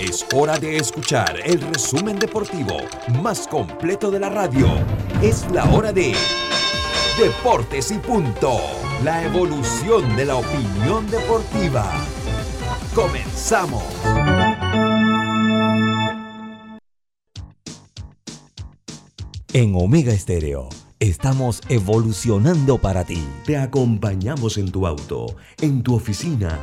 Es hora de escuchar el resumen deportivo más completo de la radio. Es la hora de Deportes y punto. La evolución de la opinión deportiva. Comenzamos. En Omega Estéreo estamos evolucionando para ti. Te acompañamos en tu auto, en tu oficina,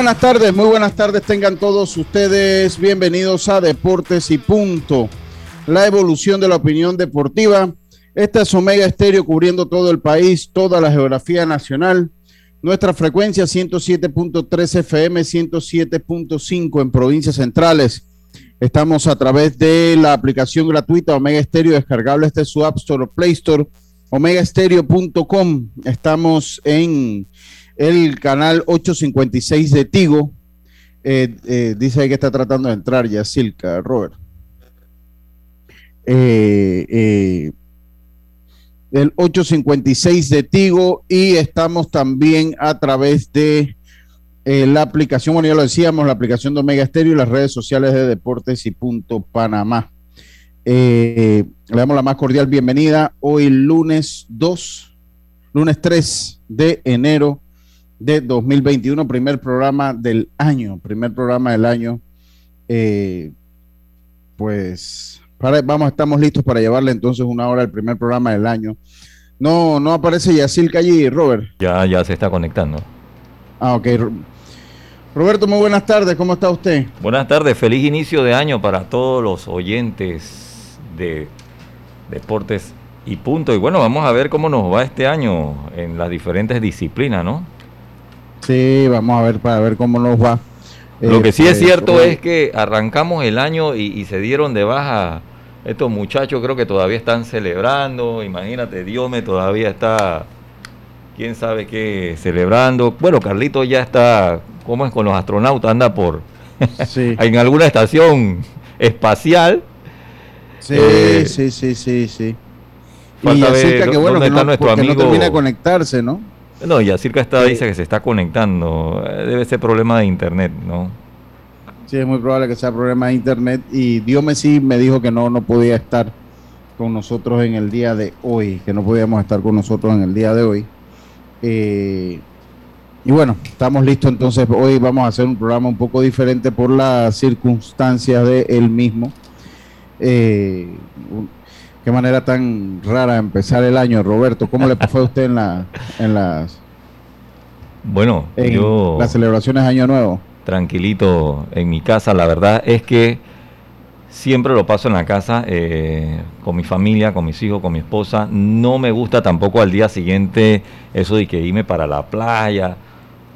Buenas tardes, muy buenas tardes tengan todos ustedes. Bienvenidos a Deportes y Punto, la evolución de la opinión deportiva. Esta es Omega Estéreo cubriendo todo el país, toda la geografía nacional. Nuestra frecuencia 107.3 FM, 107.5 en provincias centrales. Estamos a través de la aplicación gratuita Omega Estéreo, descargable este su App Store o Play Store, omegaestereo.com. Estamos en el canal 856 de Tigo. Eh, eh, dice que está tratando de entrar ya Silca, Robert. Eh, el 856 de Tigo y estamos también a través de la aplicación, bueno, ya lo decíamos, la aplicación de Omega Stereo y las redes sociales de Deportes y Punto Panamá. le damos la más cordial bienvenida hoy lunes 2, lunes 3 de enero de 2021, primer programa del año, primer programa del año. Eh, pues para, vamos, estamos listos para llevarle entonces una hora al primer programa del año. No, no aparece Yacilca allí, Robert. Ya, ya se está conectando. Ah, ok. Roberto, muy buenas tardes, ¿cómo está usted? Buenas tardes, feliz inicio de año para todos los oyentes de Deportes y Punto. Y bueno, vamos a ver cómo nos va este año en las diferentes disciplinas, ¿no? Sí, vamos a ver para ver cómo nos va. Lo que sí es cierto es que arrancamos el año y, se dieron de baja. Estos muchachos creo que todavía están celebrando. Imagínate, Diome todavía está, quién sabe qué, celebrando. Bueno, Carlito ya está, ¿cómo es con los astronautas? Anda por en alguna estación espacial. Sí, eh, sí, sí, sí, sí. Falta ver que bueno, que no, nuestro amigo. no termina de conectarse, ¿no? No, ya Circa está, dice que se está conectando. Debe ser problema de internet, ¿no? Sí, es muy probable que sea problema de internet. Y Dios sí me dijo que no, no podía estar con nosotros en el día de hoy, que no podíamos estar con nosotros en el día de hoy. Eh, y bueno, estamos listos entonces. Hoy vamos a hacer un programa un poco diferente por las circunstancias de él mismo. Eh, Qué manera tan rara empezar el año, Roberto. ¿Cómo le fue a usted en, la, en las bueno, yo las celebraciones de Año Nuevo? Tranquilito en mi casa. La verdad es que siempre lo paso en la casa eh, con mi familia, con mis hijos, con mi esposa. No me gusta tampoco al día siguiente eso de que irme para la playa,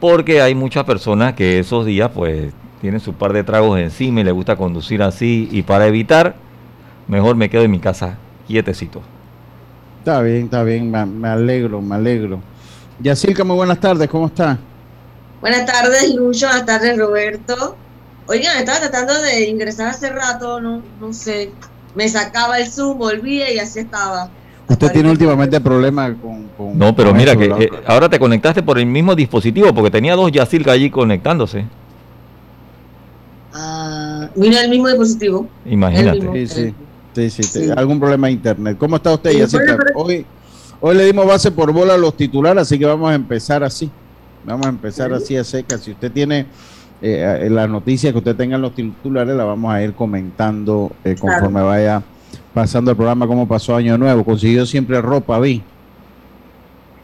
porque hay muchas personas que esos días pues tienen su par de tragos encima y les gusta conducir así y para evitar mejor me quedo en mi casa quietecito. Está bien, está bien, me, alegro, me alegro. Yacirca, muy buenas tardes, ¿cómo está? Buenas tardes, Lucho, buenas tardes, Roberto. Oigan, estaba tratando de ingresar hace rato, no, no sé. me sacaba el Zoom, volvía y así estaba. Usted tiene últimamente problemas con, con, No, pero con mira eso, que eh, ahora te conectaste por el mismo dispositivo porque tenía dos Yacirca allí conectándose. Ah, mira el mismo dispositivo. el Imagínate. mismo, Sí, sí. Sí, sí, algún problema de internet. ¿Cómo está usted, Hoy, hoy le dimos base por bola a los titulares, así que vamos a empezar así. Vamos a empezar así a seca. Si usted tiene eh, las noticias que usted tenga en los titulares, las vamos a ir comentando eh, conforme vaya pasando el programa, como pasó Año Nuevo. Consiguió siempre ropa, vi.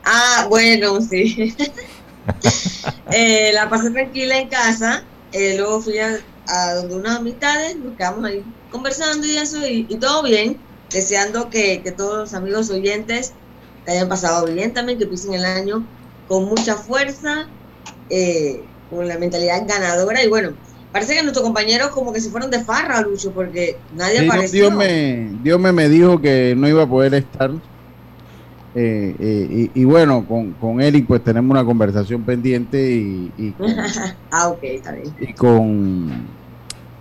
Ah, bueno, sí. Eh, la pasé tranquila en casa. eh, luego fui a, a donde unas amistades, nos quedamos ahí conversando y eso, y, y todo bien. Deseando que, que todos los amigos oyentes que hayan pasado bien también, que pisen el año con mucha fuerza, eh, con la mentalidad ganadora. Y bueno, parece que nuestros compañeros como que se fueron de farra, Lucho, porque nadie Sí, apareció. Dios, me, Dios me, me dijo que no iba a poder estar. Eh, eh, y, y bueno, con, con Eric pues tenemos una conversación pendiente y, y con, ah, ok, está bien. y con-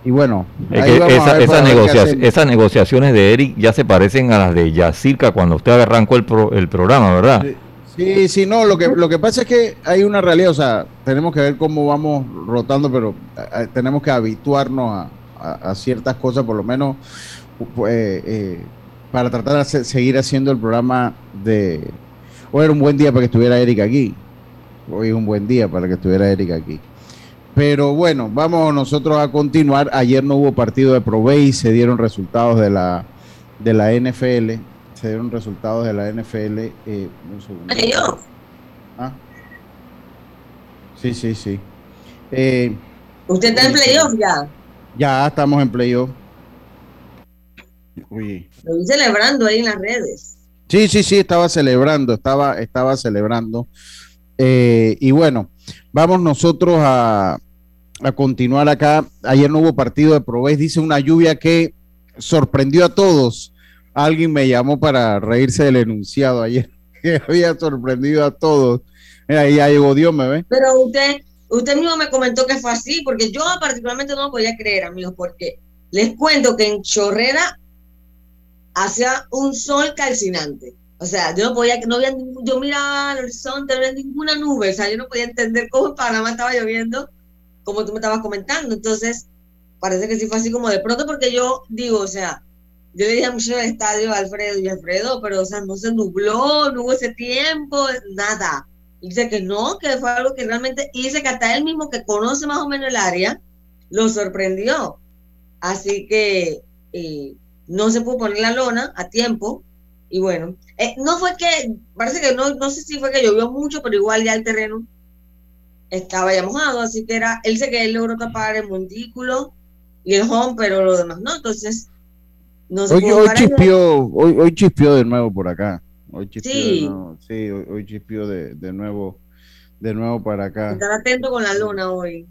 y bueno, Es que esa- esas, negocia- negociaciones de Eric ya se parecen a las de Yacirca cuando usted arrancó el, pro- el programa, ¿verdad? Sí. Sí, no, lo que, lo que pasa es que hay una realidad, o sea, tenemos que ver cómo vamos rotando, pero eh, tenemos que habituarnos a, a- a ciertas cosas, por lo menos pues, eh, eh, para tratar de hacer- seguir haciendo el programa de... Hoy era un buen día para que estuviera Erika aquí, hoy es un buen día para que estuviera Erika aquí. Pero bueno, vamos nosotros a continuar. Ayer no hubo partido de Provey, se dieron resultados de la, de la NFL. Se dieron resultados de la NFL. eh, un segundo. Playoff. Ah. Sí, sí, sí. Eh, Usted está en playoff ya. ya estamos en playoff. Uy. Lo vi celebrando ahí en las redes. Sí, sí, sí, estaba celebrando, estaba, estaba celebrando. Eh, y bueno, vamos nosotros a, a continuar acá. Ayer no hubo partido de Provés, dice una lluvia que sorprendió a todos. Alguien me llamó para reírse del enunciado ayer, que había sorprendido a todos. Mira, ahí ya llegó Dios, me ve. Pero usted, usted mismo me comentó que fue así, porque yo particularmente no podía creer, amigos, porque les cuento que en Chorrera hacía un sol calcinante. O sea, yo no podía, no había, yo miraba al horizonte, no había ninguna nube, o sea, yo no podía entender cómo en Panamá estaba lloviendo, como tú me estabas comentando. Entonces, parece que sí fue así como de pronto, porque yo digo, o sea, yo le dije a muchacho del estadio, Alfredo, y Alfredo, pero, o sea, no se nubló, no hubo ese tiempo, nada. Y dice que no, que fue algo que realmente, y dice que hasta él mismo que conoce más o menos el área, lo sorprendió. Así que eh, no se pudo poner la lona a tiempo. Y bueno, eh, no fue que, parece que no, no sé si fue que llovió mucho, pero igual ya el terreno estaba ya mojado, así que era, él dice que él logró tapar el montículo y el home, pero lo demás no, entonces no se Hoy, pudo hoy chispeó, hoy, hoy chispeó de nuevo por acá. Hoy chispeó Sí. de nuevo. Sí, hoy, hoy chispeó de, de nuevo, de nuevo para acá. Estar atento con la luna hoy.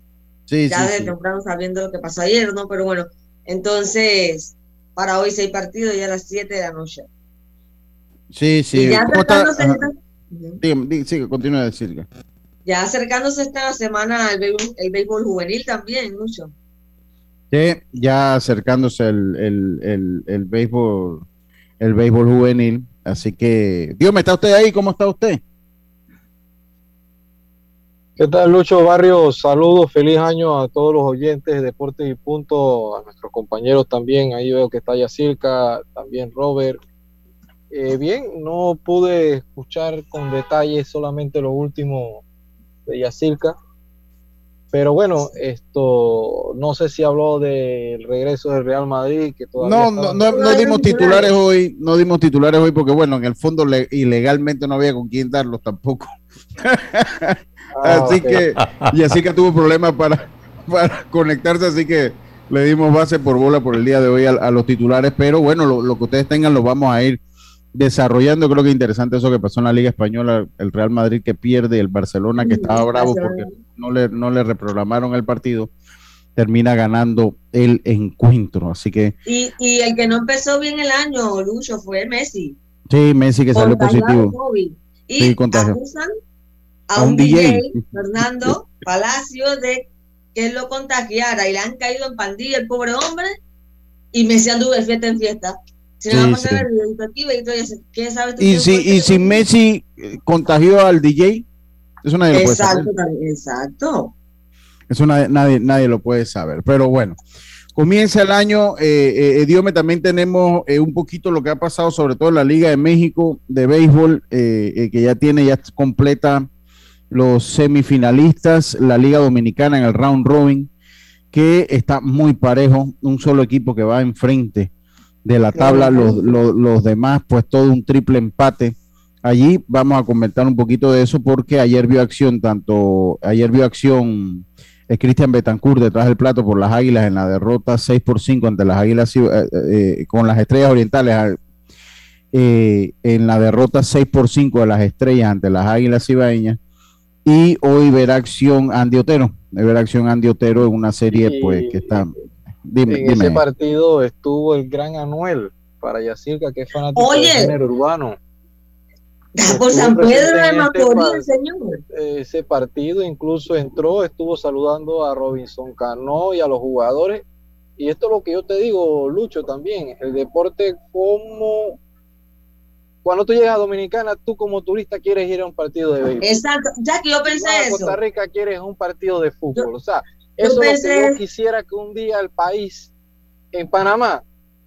Sí, ya sí, sí. temprano sabiendo lo que pasó ayer, ¿no? Pero bueno, entonces, para hoy seis partidos ya a las 7 de la noche. Sí, sí. y ya acercándose, esta, sigue, continúa a decir. ya acercándose esta semana el béisbol, el béisbol juvenil también, mucho. Sí, ya acercándose el, el, el, el béisbol, el béisbol juvenil. Así que, Dios, ¿me está usted ahí? ¿Cómo está usted? ¿Qué tal, Lucho Barrios? Saludos, feliz año a todos los oyentes de Deportes y Punto, a nuestros compañeros también. Ahí veo que está Yacirca, también Robert. Eh, bien, no pude escuchar con detalle solamente lo último de Yacirca. Pero bueno, esto no sé si habló del regreso del Real Madrid, que todavía No, no, no, no dimos titulares hoy, no dimos titulares hoy porque, bueno, en el fondo le- ilegalmente no había con quién darlos tampoco. Ah, así ok. que, y así que tuvo problemas para, para conectarse, así que le dimos base por bola por el día de hoy a, a los titulares, pero bueno, lo, lo que ustedes tengan lo vamos a ir desarrollando. Creo que interesante eso que pasó en la Liga Española, el Real Madrid que pierde, el Barcelona que estaba bravo porque no le, no le reprogramaron el partido, termina ganando el encuentro. Así que Y, y el que no empezó bien el año, Lucho, fue Messi. sí, Messi que salió positivo. Y Sí, acusan a un, un DJ, DJ. Fernando Palacio, de que lo contagiara y le han caído en pandilla el pobre hombre y Messi anduvo de fiesta en fiesta. Y si, y si Messi eh, contagió al DJ, eso nadie lo puede saber. Exacto, exacto. Eso nadie, nadie, nadie lo puede saber. Pero bueno, comienza el año. Eh, eh, Diome, también tenemos eh, un poquito lo que ha pasado, sobre todo en la Liga de México de béisbol, eh, que ya tiene, ya completa los semifinalistas, la Liga Dominicana en el round robin, que está muy parejo, un solo equipo que va enfrente de la tabla, los, los, los demás, pues todo un triple empate. Allí vamos a comentar un poquito de eso porque ayer vio acción, tanto ayer vio acción eh, Cristian Betancourt detrás del plato por las Águilas en la derrota 6 por 5 ante las Águilas eh, eh, con las Estrellas Orientales eh, en la derrota 6 por 5 de las Estrellas ante las Águilas Cibaeñas y hoy verá acción Andy Otero, verá acción Andy Otero en una serie pues que está dime, en dime. ese partido estuvo el gran Anuel para Yacirca, que es fanático Oye. del género urbano. Por San Pedro de este Macorís, par- señor. Ese partido incluso entró, estuvo saludando a Robinson Cano y a los jugadores. Y esto es lo que yo te digo, Lucho, también. El deporte como... Cuando tú llegas a Dominicana, tú como turista quieres ir a un partido de béisbol. Exacto, ya que yo pensé Vas a eso. Costa Rica quieres un partido de fútbol. Yo- o sea, eso es lo que yo quisiera que un día el país, en Panamá,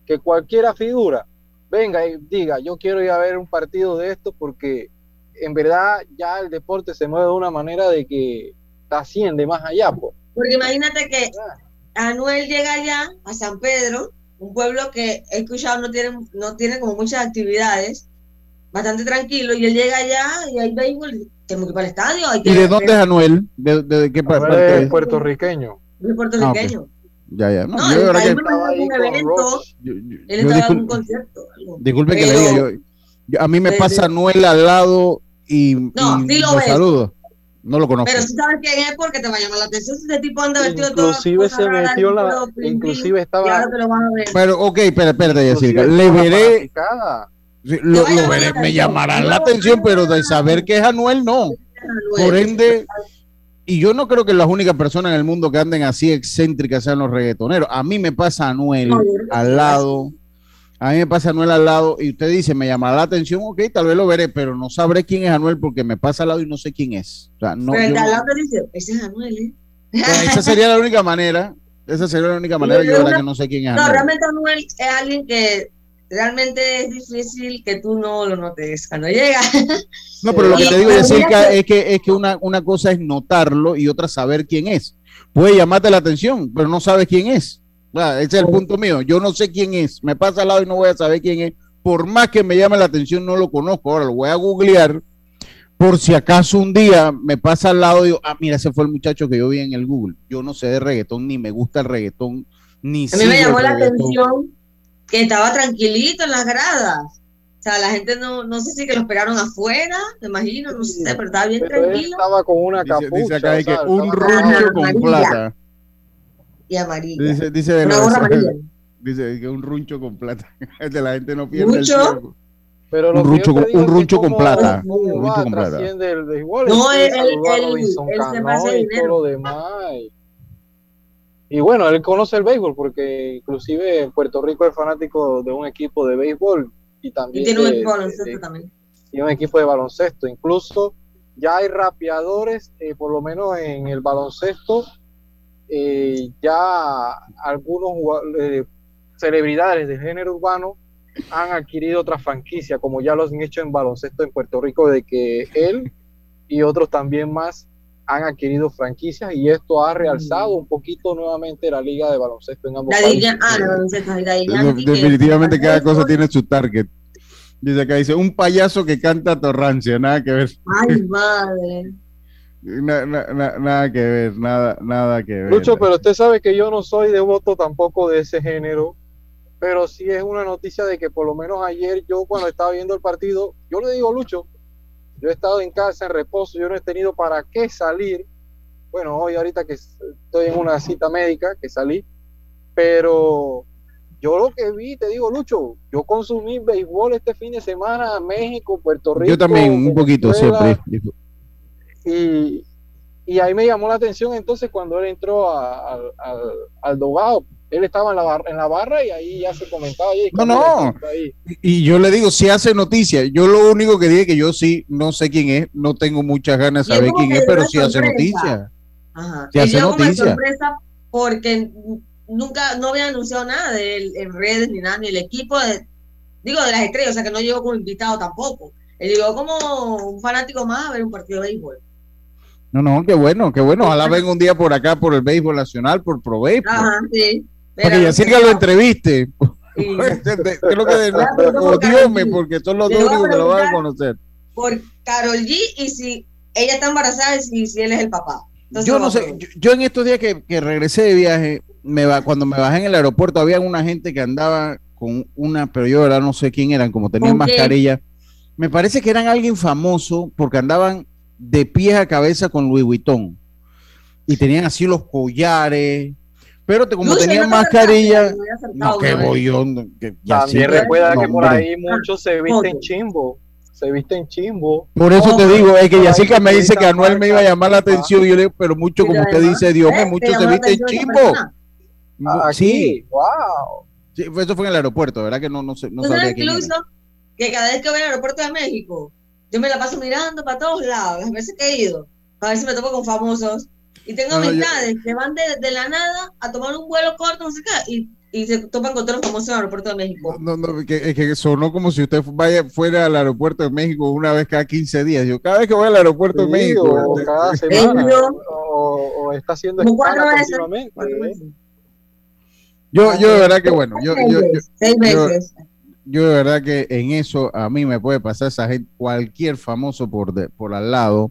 que cualquiera figura, venga y diga, yo quiero ir a ver un partido de esto porque en verdad ya el deporte se mueve de una manera de que asciende más allá. Porque imagínate que Anuel llega allá a San Pedro, un pueblo que he escuchado no tiene, no tiene como muchas actividades, bastante tranquilo, y él llega allá y hay béisbol, tenemos que ir para el estadio. Hay que ¿Y de dónde es Anuel? ¿De, de- de qué parte es es? puertorriqueño. Puertorriqueño. Ya, ya. No, yo que- Estaba ahí un evento, Roche. yo- yo- él estaba en un concierto. algo. Disculpe que le diga, yo, yo- a mí me pasa Anuel al lado y, No, y sí lo saludo. No lo conozco. Pero si sabes quién es porque te va a llamar la atención si ese tipo anda vestido todas Inclusive se metió en la, todo inclusive y estaba, ahora te lo vas a ver. Pero, ok, espérate, Jessica. Le veré. Sí, lo, lo veré, me atención. llamará la atención, pero de saber que es Anuel, no. Por ende, y yo no creo que las únicas personas en el mundo que anden así excéntricas sean los reggaetoneros. A mí me pasa Anuel yo al lado. A mí me pasa Anuel al lado y usted dice, me llamará la atención, ok, tal vez lo veré, pero no sabré quién es Anuel porque me pasa al lado y no sé quién es. O sea, no, Pero el yo al lado dice, ese es Anuel, ¿eh? Esa sería la única manera. Esa sería la única manera. Yo, yo una- que no sé quién es No, Anuel. realmente Anuel es alguien que realmente es difícil que tú no lo notes cuando llega. No, pero lo que te digo, Jessica, es que, es que una, una cosa es notarlo y otra saber quién es. Puede llamarte la atención, pero no sabes quién es. Ese es el punto mío. Yo no sé quién es. Me pasa al lado y no voy a saber quién es. Por más que me llame la atención, no lo conozco. Ahora lo voy a googlear. Por si acaso un día me pasa al lado y digo, ah, mira, ese fue el muchacho que yo vi en el Google. Yo no sé de reggaetón, ni me gusta el reggaetón, ni A mí me llamó la atención que estaba tranquilito en las gradas. O sea, la gente no, no sé si que lo esperaron afuera, me imagino, no sé, pero estaba bien Pero tranquilo estaba con una Dice, capucha. dice acá de que un runcho con plata. y amarillo. Dice, dice de Una gorra amarilla. Dice que un runcho con plata. De la gente no pierde el tiempo. Pero Un runcho con- un runcho con plata. Un runcho con. No, Él él- se pasa dinero. Y, bueno, él conoce el béisbol porque inclusive en Puerto Rico es fanático de un equipo de béisbol y también Y tiene un de- de- baloncesto de- también. y un equipo de baloncesto. Incluso ya hay rapeadores, eh, por lo menos en el baloncesto, eh, ya algunos eh, celebridades del género urbano han adquirido otra franquicia, como ya lo han hecho en baloncesto en Puerto Rico, de que él y otros también más han adquirido franquicias y esto ha realzado un poquito nuevamente la liga de baloncesto en ambos La países. Ah, la que- definitivamente cada cosa tiene su target. Dice acá, dice, un payaso que canta torrancia, nada que ver. Ay, madre. Na- na- na- nada que ver, nada, nada que ver. Lucho, pero usted sabe que yo no soy devoto tampoco de ese género, pero sí es una noticia de que por lo menos ayer yo cuando estaba viendo el partido, yo le digo Lucho, yo he estado en casa en reposo, yo no he tenido para qué salir. Bueno, hoy ahorita que estoy en una cita médica que salí, pero yo lo que vi, te digo Lucho, yo consumí béisbol este fin de semana, México, Puerto Rico. Yo también, un poquito Venezuela, siempre. y, Y ahí me llamó la atención entonces cuando él entró a- al, al dogado. Él estaba en la, barra, en la barra y ahí ya se comentaba. "Oye, No, no. ahí". Y yo le digo, si hace noticia. Yo lo único que dije que yo sí, no sé quién es, no tengo muchas ganas de saber quién es, pero sí hace sorpresa. noticia. Ajá. Él hace llegó como de noticia. sorpresa porque nunca, no había anunciado nada de él en redes ni nada, ni el equipo de, digo, de las estrellas, o sea que no llegó como invitado tampoco. Él llegó como un fanático más a ver un partido de béisbol. No, no, qué bueno, qué bueno. Ojalá venga un día por acá por el béisbol nacional, por Pro Béisbol. Ajá, sí. Para que Yacirca lo entreviste. Sí. Creo que de, como Dios me, Karol G. porque son los dos únicos que lo van a conocer. por Carol G y si ella está embarazada y si, si él es el papá. Entonces, Yo no sé, yo, yo en estos días que, que regresé de viaje, me va, cuando me bajé en el aeropuerto, había una gente que andaba con una, pero yo verdad no sé quién eran, como tenían mascarilla. Me parece que eran alguien famoso porque andaban de pies a cabeza con Louis Vuitton y tenían así los collares, pero te- como tenían no te mascarilla, acercado no, que voy yo, que ya También recuerda que por ahí muchos se visten Foto. chimbo. Se visten chimbo. Por eso te digo, es que ahí me dice que Anuel me iba a llamar la atención y yo le digo, pero mucho, como usted dice, Dios me, Te muchos se visten chimbo. Aquí, Sí, wow. sí, fue- eso fue en el aeropuerto, ¿verdad? Que no, no sé, no ¿Tú sabría sabes quién era. incluso que cada vez que voy al aeropuerto de México, yo me la paso mirando para todos lados, las veces que he ido, para ver si me topo con famosos. Y tengo No, no, yo- amistades que van de, de la nada a tomar un vuelo corto, no sé qué, y, y se topan con todos los famosos en el aeropuerto de México. No, no, que, es que sonó como si usted vaya fuera al aeropuerto de México una vez cada 15 días. Yo cada vez que voy al aeropuerto de México, o cada semana. O, o está haciendo cuatro escala veces. continuamente. Cuatro veces. yo, yo de verdad que bueno, yo, yo, yo, seis veces. yo de verdad que en eso a mí me puede pasar esa gente, cualquier famoso por, de- por al lado,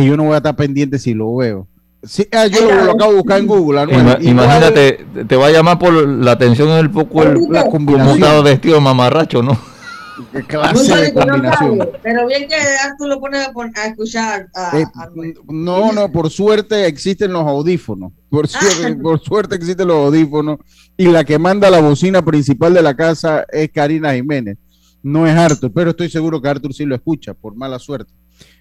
que yo no voy a estar pendiente si lo veo. Sí, ah, yo lo, lo acabo de buscar en Google. Anuel. Imagínate, te- te va a llamar por la atención el poco el, la combinación. de mamarracho, ¿no? qué clase de no combinación. sabe, pero bien que tú lo pones a, escuchar a, Eh, a no, no, por suerte existen los audífonos. Por suerte, por suerte existen los audífonos. Y la que manda la bocina principal de la casa es Karina Jiménez. No es Arthur, pero estoy seguro que Arthur sí lo escucha, por mala suerte.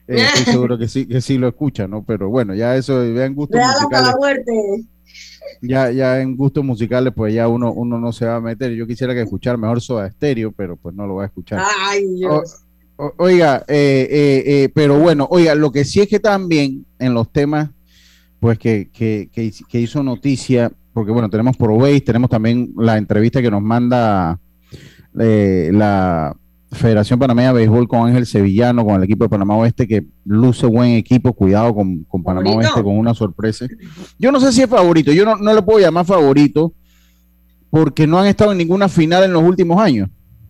Eh, estoy seguro que sí, que sí lo escucha, ¿no? Pero bueno, ya eso, vean gustos Real hasta musicales. Ya, ya en gustos musicales, pues ya uno, uno no se va a meter. Yo quisiera que escuchar mejor Soda Stereo, pero pues no lo voy a escuchar. Ay, Dios. O- oiga, eh, eh, pero bueno, oiga, lo que sí es que también en los temas, pues que, que, que, hiz- que hizo noticia, porque bueno, tenemos ProBase, tenemos también la entrevista que nos manda la Federación Panameña de Béisbol con Ángel Sevillano, con el equipo de Panamá Oeste, que luce buen equipo, cuidado con, con Panamá Favorito. Oeste, con una sorpresa. Yo no sé si es favorito, yo no, no le puedo llamar favorito, porque no han estado en ninguna final en los últimos años,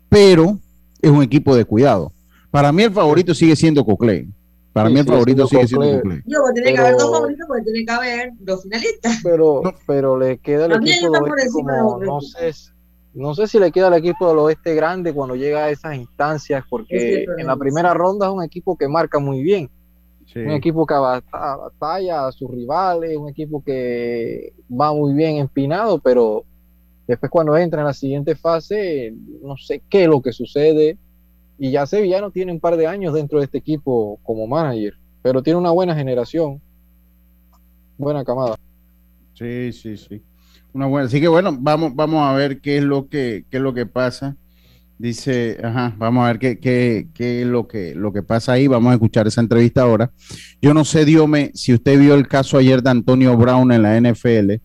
pero es un equipo de cuidado. Para mí el favorito sigue siendo Coclé. Para Sí, mí el favorito sigue siendo Coclé. Yo, pues, tiene que haber dos Pero- favoritos porque tiene que haber dos finalistas. Pero, No. pero le queda el También equipo está por encima de como, los no sé, no sé si le queda al equipo del oeste grande cuando llega a esas instancias, es porque en la primera ronda es un equipo que marca muy bien, un equipo que batalla a sus rivales, un equipo que va muy bien empinado, pero después cuando entra en la siguiente fase, no sé qué es lo que sucede. Y ya Sevillano tiene un par de años dentro de este equipo como manager, pero tiene una buena generación, buena camada. Sí, sí, sí. Una buena. Así que bueno, vamos, vamos a ver qué es lo que, qué es lo que pasa. Dice, ajá, vamos a ver qué, qué, qué es lo que, lo que pasa ahí. Vamos a escuchar esa entrevista ahora. Yo no sé, Diome, si usted vio el caso ayer de Antonio Brown en la NFL.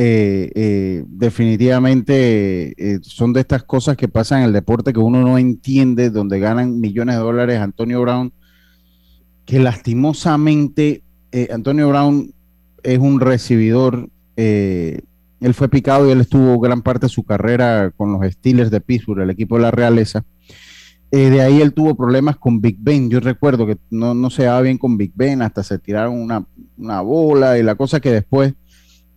Eh, eh, definitivamente eh, son de estas cosas que pasan en el deporte que uno no entiende, donde ganan millones de dólares. Antonio Brown, que lastimosamente Antonio Brown es un recibidor. Eh, él fue picado y él estuvo gran parte de su carrera con los Steelers de Pittsburgh, el equipo de la realeza. Eh, de ahí él tuvo problemas con Big Ben. Yo recuerdo que no, no se daba bien con Big Ben, hasta se tiraron una, una bola y la cosa que después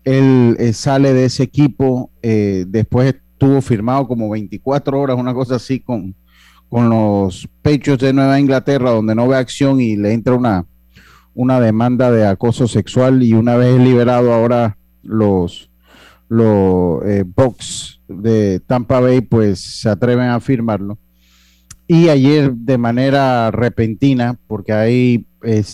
él eh, sale de ese equipo. después estuvo firmado como 24 horas, una cosa así, con, con los pechos de Nueva Inglaterra, donde no ve acción y le entra una, una demanda de acoso sexual y una vez liberado ahora los, los eh, de Tampa Bay pues se atreven a firmarlo. Y ayer de manera repentina, porque hay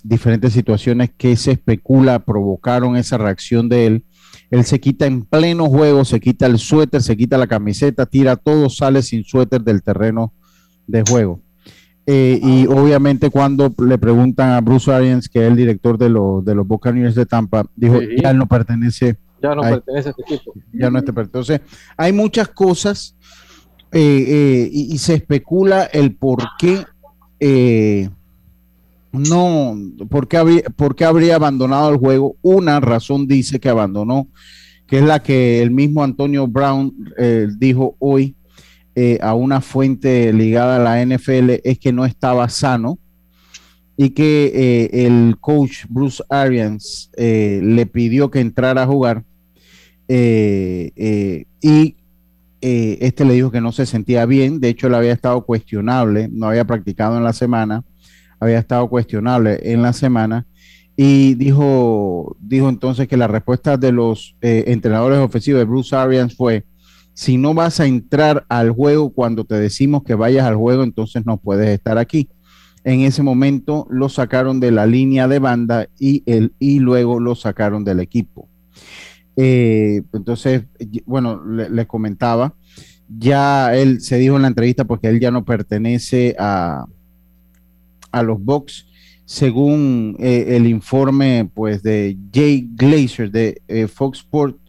diferentes situaciones que se especula provocaron esa reacción de él. Él se quita en pleno juego, se quita el suéter, se quita la camiseta, tira todo, sale sin suéter del terreno de juego. Eh, y obviamente cuando le preguntan a Bruce Arians, que es el director de, los de los Buccaneers de Tampa, dijo, ya no pertenece. Ya no pertenece a este equipo. Ya no este Entonces, hay muchas cosas eh, eh, y, se especula el por qué no, por qué, habría, por qué habría abandonado el juego. Una razón dice que abandonó, que es la que el mismo Antonio Brown dijo hoy, eh, a una fuente ligada a la NFL es que no estaba sano y que eh, el coach Bruce Arians eh, le pidió que entrara a jugar y este le dijo que no se sentía bien, de hecho le había estado cuestionable, no había practicado en la semana, había estado cuestionable en la semana y dijo, dijo entonces que la respuesta de los entrenadores ofensivos de Bruce Arians fue, si no vas a entrar al juego cuando te decimos que vayas al juego, entonces no puedes estar aquí. En ese momento lo sacaron de la línea de banda y, y luego lo sacaron del equipo. Eh, entonces, bueno, les comentaba, ya él se dijo en la entrevista porque él ya no pertenece a, a los Bucks, según eh, el informe pues de Jay Glazer de eh, Fox Sports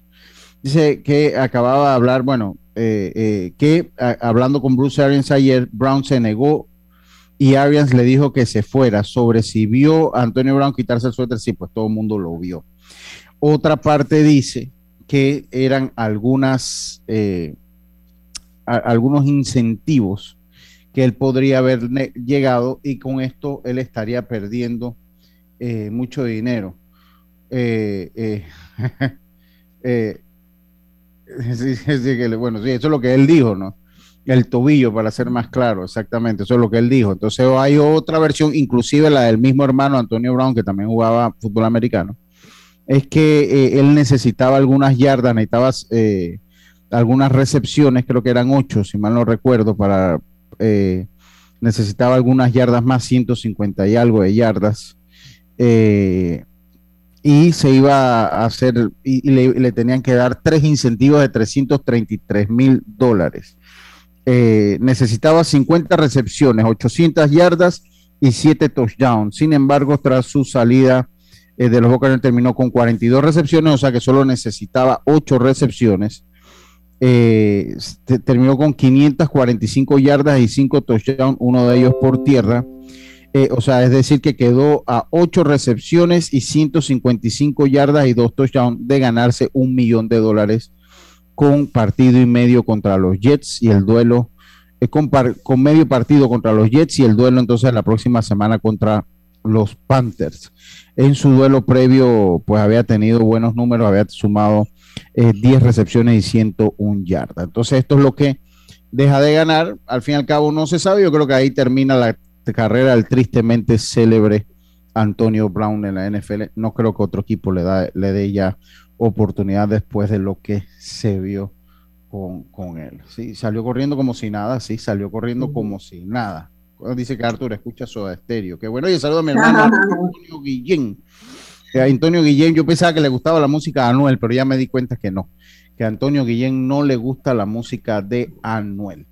Dice que acababa de hablar, bueno, eh, eh, que hablando con Bruce Arians ayer, Brown se negó y Arians le dijo que se fuera. Sobre si vio a Antonio Brown quitarse el suéter, sí, pues todo el mundo lo vio. Otra parte dice que eran algunas, eh, algunos incentivos que él podría haber llegado y con esto él estaría perdiendo mucho dinero. bueno, sí, eso es lo que él dijo, ¿no? El tobillo, para ser más claro, exactamente, eso es lo que él dijo. Entonces hay otra versión, inclusive la del mismo hermano Antonio Brown, que también jugaba fútbol americano, es que eh, él necesitaba algunas yardas, necesitaba eh, algunas recepciones, creo que eran ocho, si mal no recuerdo, para eh, necesitaba algunas yardas más, 150 y algo de yardas. Eh, y se iba a hacer, y, le, tenían que dar tres incentivos de 333 mil dólares. Eh, necesitaba 50 recepciones, 800 yardas y 7 touchdowns. Sin embargo, tras su salida eh, de los Buccaneers terminó con 42 recepciones, o sea que solo necesitaba 8 recepciones. Eh, terminó con 545 yardas y 5 touchdowns, uno de ellos por tierra. Eh, o sea, es decir, que quedó a 8 recepciones y 155 yardas y 2 touchdowns de ganarse un millón de dólares con partido y medio contra los Jets y el duelo, eh, con, medio partido contra los Jets y el duelo entonces la próxima semana contra los Panthers. En su duelo previo, pues había tenido buenos números, había sumado 10 eh, recepciones y 101 yardas. Entonces, esto es lo que deja de ganar. Al fin y al cabo, no se sabe. Yo creo que ahí termina la carrera el tristemente célebre Antonio Brown en la NFL. No creo que otro equipo le, da, le dé ya oportunidad después de lo que se vio con, él. Sí, salió corriendo como si nada, sí, salió corriendo como si nada. Dice que Arthur escucha Soda Estéreo. Que bueno, y saludo a mi hermano Antonio Guillén. Que a Antonio Guillén, yo pensaba que le gustaba la música de Anuel, pero ya me di cuenta que no. Que a Antonio Guillén no le gusta la música de Anuel.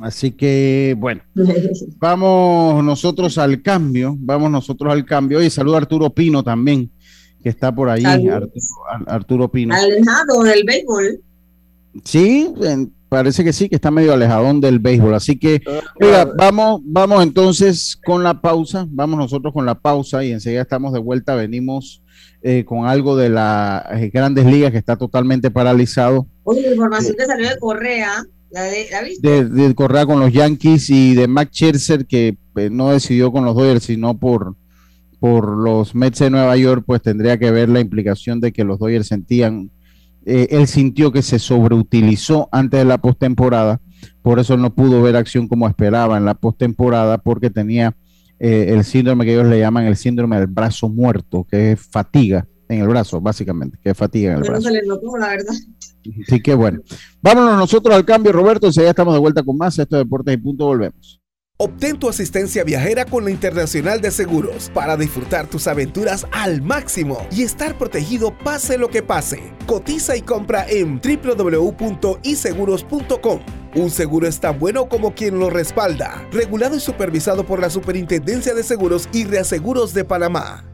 Así que, bueno, vamos nosotros al cambio, vamos nosotros al cambio. Y saludo a Arturo Pino también, que está por ahí, Arturo, Pino. Alejado del béisbol. Sí, parece que sí, que está medio alejado del béisbol. Así que, mira, vamos, vamos entonces con la pausa, vamos nosotros con la pausa y enseguida estamos de vuelta, venimos eh, con algo de las eh, grandes ligas que está totalmente paralizado. Oye, la información que salió de Correa de, Correa con los Yankees y de Max Scherzer que eh, no decidió con los Dodgers sino por, por los Mets de Nueva York, pues tendría que ver la implicación de que los Dodgers sentían, eh, él sintió que se sobreutilizó antes de la postemporada, por eso no pudo ver acción como esperaba en la postemporada porque tenía eh, el síndrome que ellos le llaman el síndrome del brazo muerto, que es fatiga en el brazo, básicamente, que es fatiga en el brazo. Se le notó, la verdad. Así que bueno, vámonos nosotros al cambio, Roberto. ya estamos de vuelta con más. Esto de Deportes y Punto, volvemos. Obtén tu asistencia viajera con la Internacional de Seguros para disfrutar tus aventuras al máximo y estar protegido pase lo que pase. Cotiza y compra en www.iseguros.com. Un seguro es tan bueno como quien lo respalda. Regulado y supervisado por la Superintendencia de Seguros y Reaseguros de Panamá.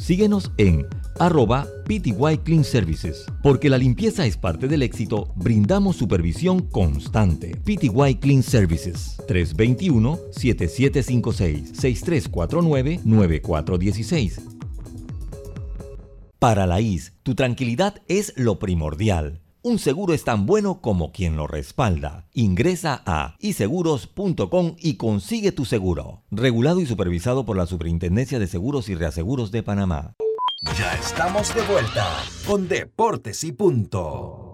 Síguenos en arroba PTY Clean Services. Porque la limpieza es parte del éxito, brindamos supervisión constante. PTY Clean Services 321-7756-6349-9416. Para la IS, tu tranquilidad es lo primordial. Un seguro es tan bueno como quien lo respalda. Ingresa a iseguros.com y consigue tu seguro. Regulado y supervisado por la Superintendencia de Seguros y Reaseguros de Panamá. Ya estamos de vuelta con Deportes y Punto.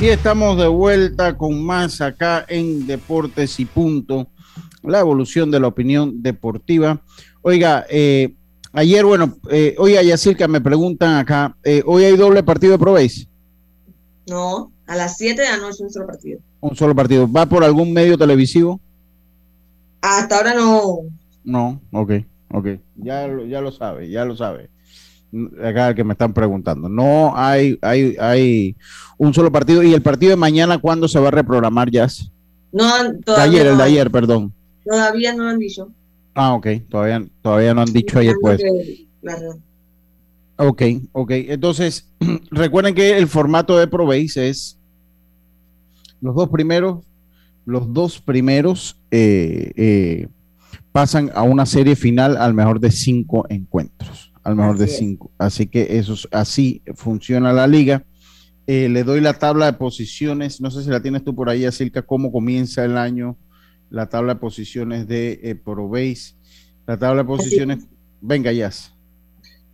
Y estamos de vuelta con más acá en Deportes y Punto, la evolución de la opinión deportiva. Oiga, eh, ayer, bueno, eh, oiga, Yacirca, me preguntan acá, eh, ¿hoy hay doble partido de Probéis? No, a las 7 de la noche un solo partido. Un solo partido. ¿Va por algún medio televisivo? Hasta ahora no. No, ok, ok. Ya, ya lo sabe, ya lo sabe. Acá que me están preguntando. No hay, hay, hay un solo partido. ¿Y el partido de mañana cuándo se va a reprogramar, Jazz? No, De todavía, ayer, el de ayer, perdón. todavía no lo han dicho. Ah, ok. Todavía, todavía no han dicho ayer, pues. Claro. Ok, ok. Entonces, recuerden que el formato de Probase es los dos primeros, los dos primeros eh, eh, pasan a una serie final al mejor de cinco encuentros, al mejor de Así es. cinco. Así que eso es- así funciona la liga. Eh, le doy la tabla de posiciones. No sé si la tienes tú por ahí, acerca cómo comienza el año, la tabla de posiciones de eh, Probase. La tabla de posiciones. Venga, Jazz.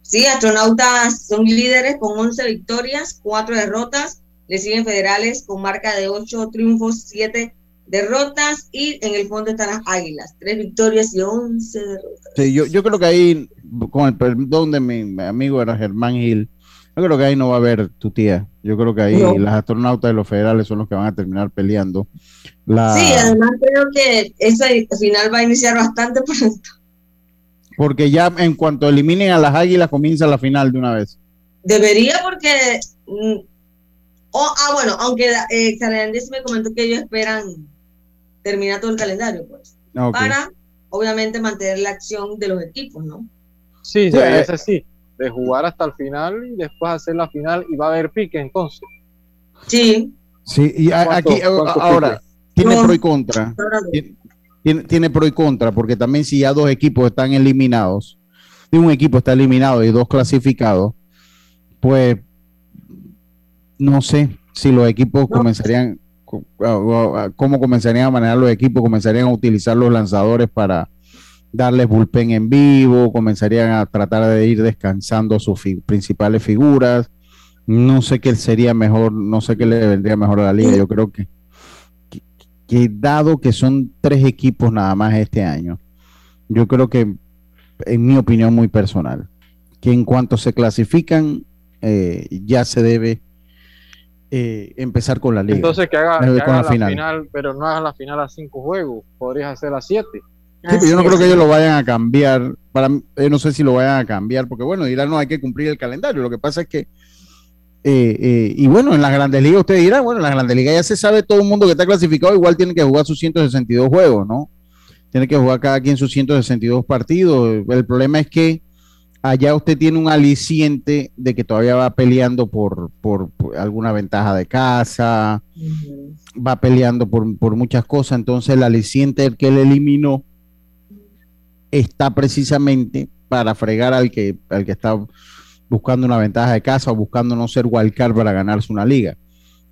Sí, astronautas son líderes con 11 victorias, 4 derrotas. Le siguen federales con marca de 8 triunfos, 7 derrotas. Y en el fondo están las águilas, 3 victorias y 11 derrotas. Sí, yo, yo creo que ahí, con el perdón de mi amigo era Germán Gil, yo creo que ahí no va a haber tu tía. Yo creo que ahí No. las astronautas de los federales son los que van a terminar peleando. La, Sí, además creo que ese final va a iniciar bastante pronto. porque ya en cuanto eliminen a las águilas, comienza la final de una vez. Debería porque... oh, ah, bueno, aunque eh, me comentó que ellos esperan terminar todo el calendario, pues, Ok. para obviamente mantener la acción de los equipos, ¿no? Sí, Sí, eh. ese sí, de jugar hasta el final y después hacer la final y va a haber pique entonces. Sí, Sí, y a- ¿Cuánto- aquí ahora tiene No. pro y contra. Tiene, tiene- pro y contra, porque también si ya dos equipos están eliminados, y un equipo está eliminado y dos clasificados, pues no sé si los equipos comenzarían, cómo comenzarían a manejar los equipos, comenzarían a utilizar los lanzadores para darles bullpen en vivo, comenzarían a tratar de ir descansando sus fi- principales figuras. No sé qué sería mejor, no sé qué le vendría mejor a la liga. Yo creo que que, que dado que son tres equipos nada más este año, yo creo que en mi opinión muy personal, que en cuanto se clasifican, eh, ya se debe eh, empezar con la liga. Entonces que haga, la, final. pero no haga la final a cinco juegos, podrías hacer a siete. yo no creo que ellos lo vayan a cambiar. Para, yo no sé si lo vayan a cambiar, porque bueno, dirán, no hay que cumplir el calendario. Lo que pasa es que, eh, y bueno, en las grandes ligas, usted dirá, bueno, en las grandes ligas ya se sabe todo el mundo que está clasificado, igual tiene que jugar sus 162 juegos, ¿no? Tiene que jugar cada quien sus 162 partidos. El problema es que allá usted tiene un aliciente de que todavía va peleando por, por, alguna ventaja de casa, va peleando por, muchas cosas, entonces el aliciente que él eliminó está precisamente para fregar al que, al que está buscando una ventaja de casa o buscando no ser wildcard para ganarse una liga.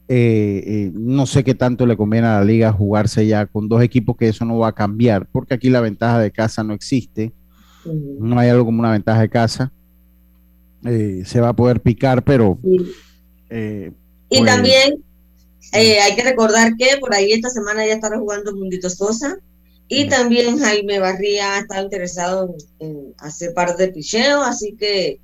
Eh, eh, no sé qué tanto le conviene a la liga jugarse ya con dos equipos que eso no va a cambiar, porque aquí la ventaja de casa no existe no hay algo como una ventaja de casa. Eh, se va a poder picar, pero... Eh, y pues, también eh, hay que recordar que por ahí esta semana ya estará jugando Mundito Sosa. Y también Jaime Barría está interesado en, hacer parte de picheo, así que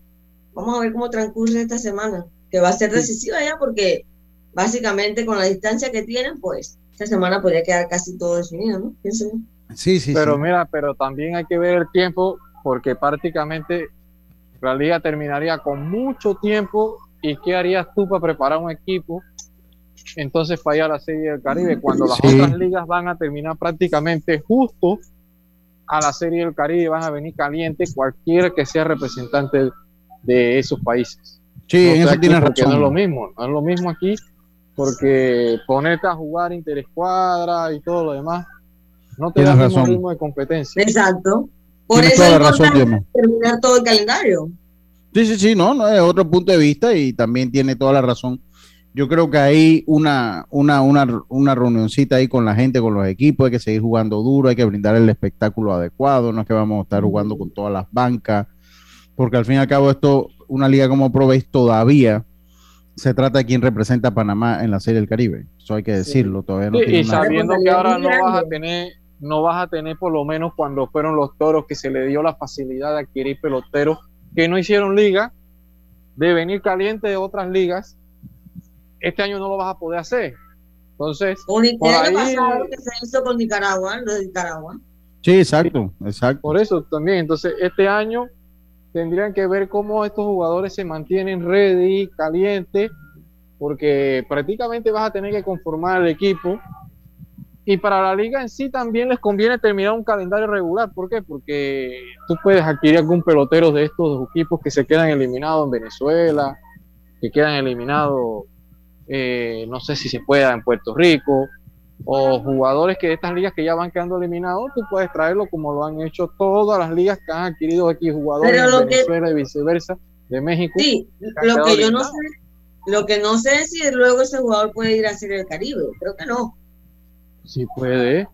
vamos a ver cómo transcurre esta semana, que va a ser decisiva ya porque básicamente con la distancia que tienen, pues esta semana podría quedar casi todo definido, ¿no? Sí, sí. Pero mira, pero también hay que ver el tiempo porque prácticamente la liga terminaría con mucho tiempo y qué harías tú para preparar un equipo entonces para ir a la Serie del Caribe cuando las otras ligas van a terminar prácticamente justo a la Serie del Caribe van a venir calientes cualquiera que sea representante de esos países. Sí, en eso tienes razón. No es lo mismo, no es lo mismo aquí porque ponerte a jugar interescuadra y todo lo demás no te da el mismo ritmo de competencia. Exacto. Por eso toda la razón, terminar todo el calendario. Sí, sí, sí, no, no, es otro punto de vista y también tiene toda la razón. Yo creo que hay una, una, una, una reunioncita ahí con la gente, con los equipos, hay que seguir jugando duro, hay que brindar el espectáculo adecuado, no es que vamos a estar jugando con todas las bancas, porque al fin y al cabo esto, una liga como Proveis todavía se trata de quien representa a Panamá en la Serie del Caribe, eso hay que decirlo, todavía no Y sabiendo que ahora no vas a tener no vas a tener por lo menos cuando fueron los toros que se le dio la facilidad de adquirir peloteros que no hicieron liga, de venir caliente de otras ligas, este año no lo vas a poder hacer. Entonces, por el año pasado que se hizo con Nicaragua, lo de Nicaragua. Sí, exacto, exacto. Por eso también, entonces este año tendrían que ver cómo estos jugadores se mantienen ready, calientes, porque prácticamente vas a tener que conformar el equipo y para la liga en sí también les conviene terminar un calendario regular. ¿Por qué? Porque tú puedes adquirir algún pelotero de estos equipos que se quedan eliminados en Venezuela, que quedan eliminados, eh, no sé si se pueda en Puerto Rico, o jugadores que de estas ligas que ya van quedando eliminados, tú puedes traerlo como lo han hecho todas las ligas que han adquirido aquí jugadores de Venezuela y viceversa, de México. Sí, lo que yo no sé, lo que no sé es si luego ese jugador puede ir a hacer el Caribe, creo que no. Sí puede.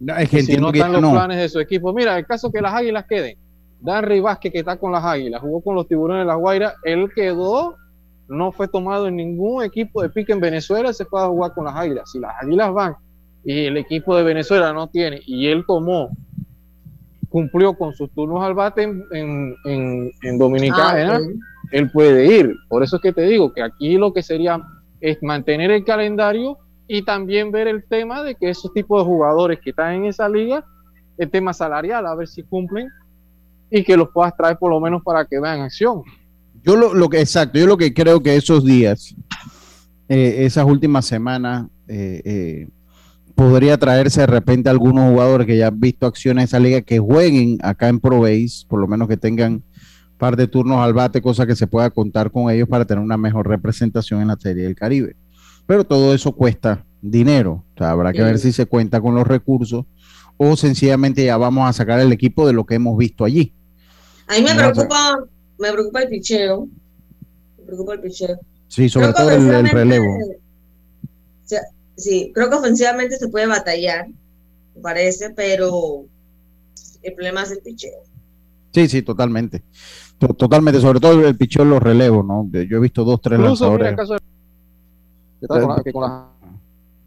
No, es que si no están los planes de su equipo. Mira, el caso que las águilas queden. Dan Vázquez, que está con las águilas, jugó con los tiburones de la Guaira. Él quedó, no fue tomado en ningún equipo de pique en Venezuela, se fue a jugar con las águilas. Si las águilas van y el equipo de Venezuela no tiene, y él tomó, cumplió con sus turnos al bate en, en, Dominicana, ah, él puede ir. Por eso es que te digo que aquí lo que sería es mantener el calendario y también ver el tema de que esos tipos de jugadores que están en esa liga, el tema salarial, a ver si cumplen y que los puedas traer por lo menos para que vean acción. Yo lo, que, exacto, yo lo que creo que esos días, eh, esas últimas semanas, eh, eh, podría traerse de repente algunos jugadores que ya han visto acciones en esa liga que jueguen acá en Pro por lo menos que tengan par de turnos al bate, cosa que se pueda contar con ellos para tener una mejor representación en la Serie del Caribe pero todo eso cuesta dinero. O sea, habrá que ver si se cuenta con los recursos o sencillamente ya vamos a sacar el equipo de lo que hemos visto allí. A mí me preocupa, me preocupa el picheo. Me preocupa el picheo. Sí, sobre todo el, relevo. sí, creo que ofensivamente se puede batallar, me parece, pero el problema es el picheo. Sí, sí, totalmente. Totalmente, sobre todo el picheo en los relevos, ¿no? Yo he visto dos, tres lanzadores.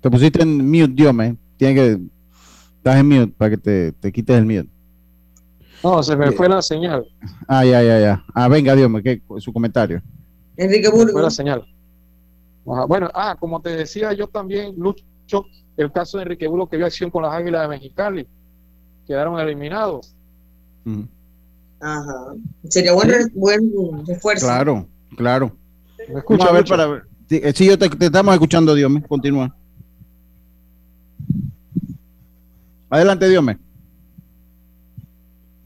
Te pusiste en mute, Dios, me. Tiene que. Estás en mute para que te, te quites el mute. No, se me fue la señal. Ah, ya, ya, ya. Ah, venga, Dios ¿qué, su comentario. Enrique Burgos. Fue la señal. Bueno, ah, como te decía yo también, Lucho, el caso de Enrique Burgos que vio acción con las Águilas de Mexicali. Quedaron eliminados. Ajá. Sería buen, buen refuerzo. Claro, claro. ¿Me escucha, a ver para ver. Eh, sí, yo te, estamos escuchando, Dios mío. Continúa. Adelante, Dios mío.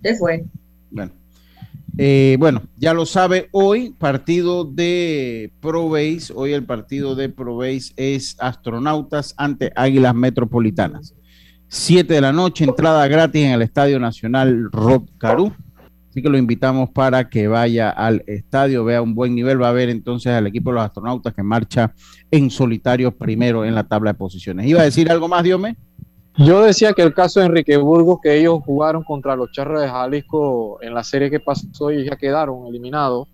¿Qué fue? Bueno. Eh, bueno, ya lo sabe, hoy partido de ProBase, hoy el partido de ProBase es Astronautas ante Águilas Metropolitanas. Siete de la noche, entrada gratis en el Estadio Nacional Rod Caru. Así que lo invitamos para que vaya al estadio, vea un buen nivel. Va a ver entonces al equipo de los astronautas que marcha en solitario primero en la tabla de posiciones. ¿Iba a decir algo más, Diome? Yo decía que el caso de Enrique Burgos, que ellos jugaron contra los Charros de Jalisco en la serie que pasó y ya quedaron eliminados,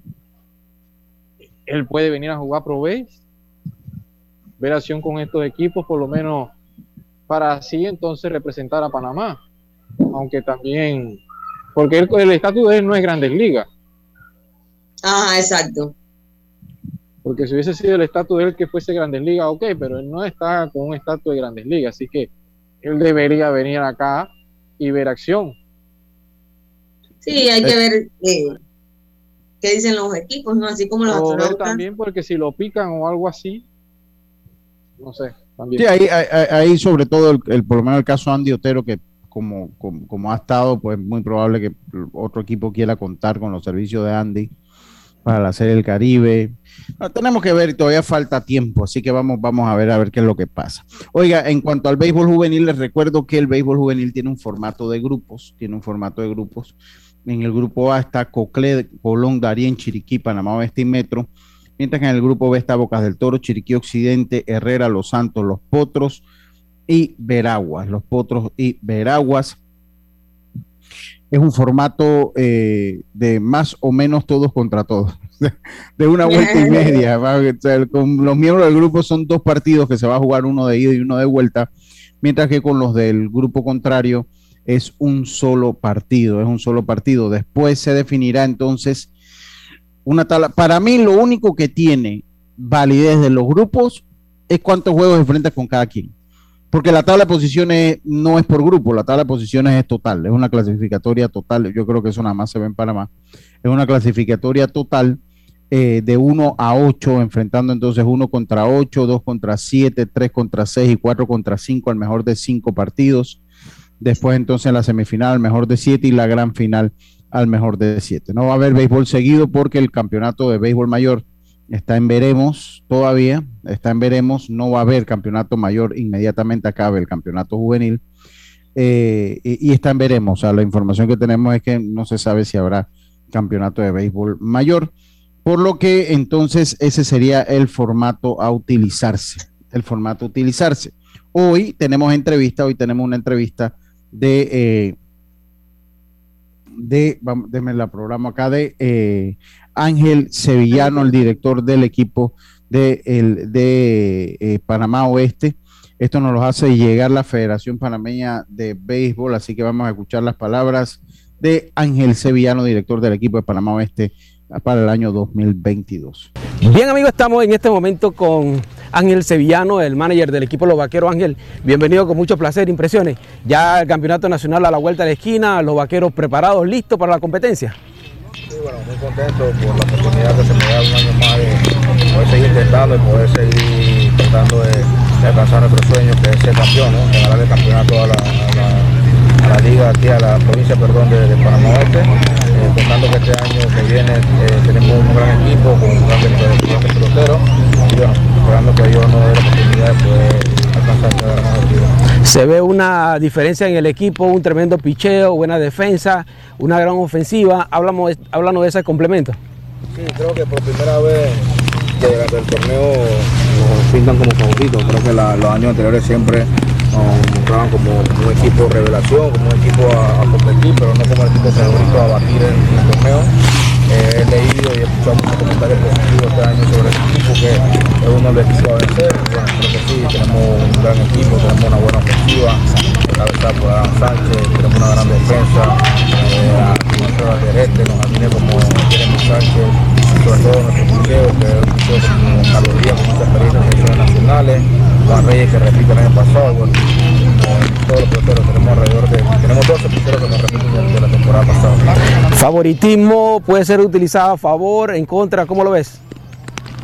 él puede venir a jugar Pro ver acción con estos equipos, por lo menos para así entonces representar a Panamá. Aunque también porque el estatus de él no es Grandes Ligas. Ah, exacto. Porque si hubiese sido el estatus de él que fuese Grandes Ligas, ok, pero él no está con un estatus de Grandes Ligas, así que él debería venir acá y ver acción. Sí, hay que eh. ver eh, qué dicen los equipos, ¿no? Así como los otros. también porque si lo pican o algo así, no sé. También. Sí, ahí, ahí, sobre todo el, el, por lo menos el caso Andy Otero que como, como, ha estado, pues muy probable que otro equipo quiera contar con los servicios de Andy para la Serie del Caribe. tenemos que ver, todavía falta tiempo, así que vamos, vamos a ver a ver qué es lo que pasa. Oiga, en cuanto al béisbol juvenil, les recuerdo que el béisbol juvenil tiene un formato de grupos, tiene un formato de grupos. En el grupo A está Coclé, Colón, Darien, Chiriquí, Panamá Oeste y Metro, mientras que en el grupo B está Bocas del Toro, Chiriquí Occidente, Herrera, Los Santos, Los Potros, y Veraguas, los Potros y Veraguas. Es un formato eh, de más o menos todos contra todos, de una vuelta y media. con los miembros del grupo son dos partidos que se va a jugar uno de ida y uno de vuelta, mientras que con los del grupo contrario es un solo partido, es un solo partido. Después se definirá entonces una tabla. Para mí lo único que tiene validez de los grupos es cuántos juegos enfrentas con cada quien. Porque la tabla de posiciones no es por grupo, la tabla de posiciones es total, es una clasificatoria total, yo creo que eso nada más se ve en Panamá, es una clasificatoria total eh, de 1 a 8, enfrentando entonces 1 contra 8, 2 contra 7, 3 contra 6 y 4 contra 5, al mejor de 5 partidos. Después entonces la semifinal al mejor de 7 y la gran final al mejor de 7. No va a haber béisbol seguido porque el campeonato de béisbol mayor está en veremos todavía, está en veremos, no va a haber campeonato mayor, inmediatamente acabe el campeonato juvenil eh, y, está en veremos, o sea, la información que tenemos es que no se sabe si habrá campeonato de béisbol mayor, por lo que entonces ese sería el formato a utilizarse, el formato a utilizarse. Hoy tenemos entrevista, hoy tenemos una entrevista de... Eh, de, déme la programa acá, de eh, Ángel Sevillano, el director del equipo de, el, de eh, Panamá Oeste. Esto nos lo hace llegar la Federación Panameña de Béisbol, así que vamos a escuchar las palabras de Ángel Sevillano, director del equipo de Panamá Oeste para el año 2022. Bien amigos, estamos en este momento con Ángel Sevillano, el manager del equipo Los Vaqueros. Ángel, bienvenido con mucho placer, impresiones. Ya el Campeonato Nacional a la vuelta de la esquina, los Vaqueros preparados, listos para la competencia. Sí, bueno, muy contento por la oportunidad que se me da un año más de poder seguir intentando y poder seguir tratando de, alcanzar nuestros sueños, que es ser campeón, ¿no? ganar el campeonato a la, la, liga, aquí a la provincia perdón, de, de Panamá Oeste, eh, contando que este año que viene eh, tenemos un gran equipo con un gran pelotero y bueno, esperando que Dios nos dé la oportunidad de poder Se ve una diferencia en el equipo, un tremendo picheo, buena defensa una gran ofensiva. Hablamos, háblanos de ese complemento. Sí, creo que por primera vez durante el torneo nos pintan como favoritos. Creo que los años anteriores siempre nos mostraban como un equipo revelación, como un equipo a, competir, pero no como el equipo favorito a batir en, el torneo he leído y he escuchado muchos comentarios positivos este año sobre el equipo, que es uno de los equipos a vencer. Bueno, creo que sí, tenemos un gran equipo, tenemos una buena ofensiva, cabeza por Adam Sánchez, tenemos una gran defensa, eh, a terrestre, nos atine como queremos Sánchez, sobre todo nuestro museo, que es un museo con calorías, con muchas experiencias nacionales, las Reyes que repiten el año pasado, nos repiten de la temporada pasada. Favoritismo puede ser utilizado a favor, en contra, ¿cómo lo ves?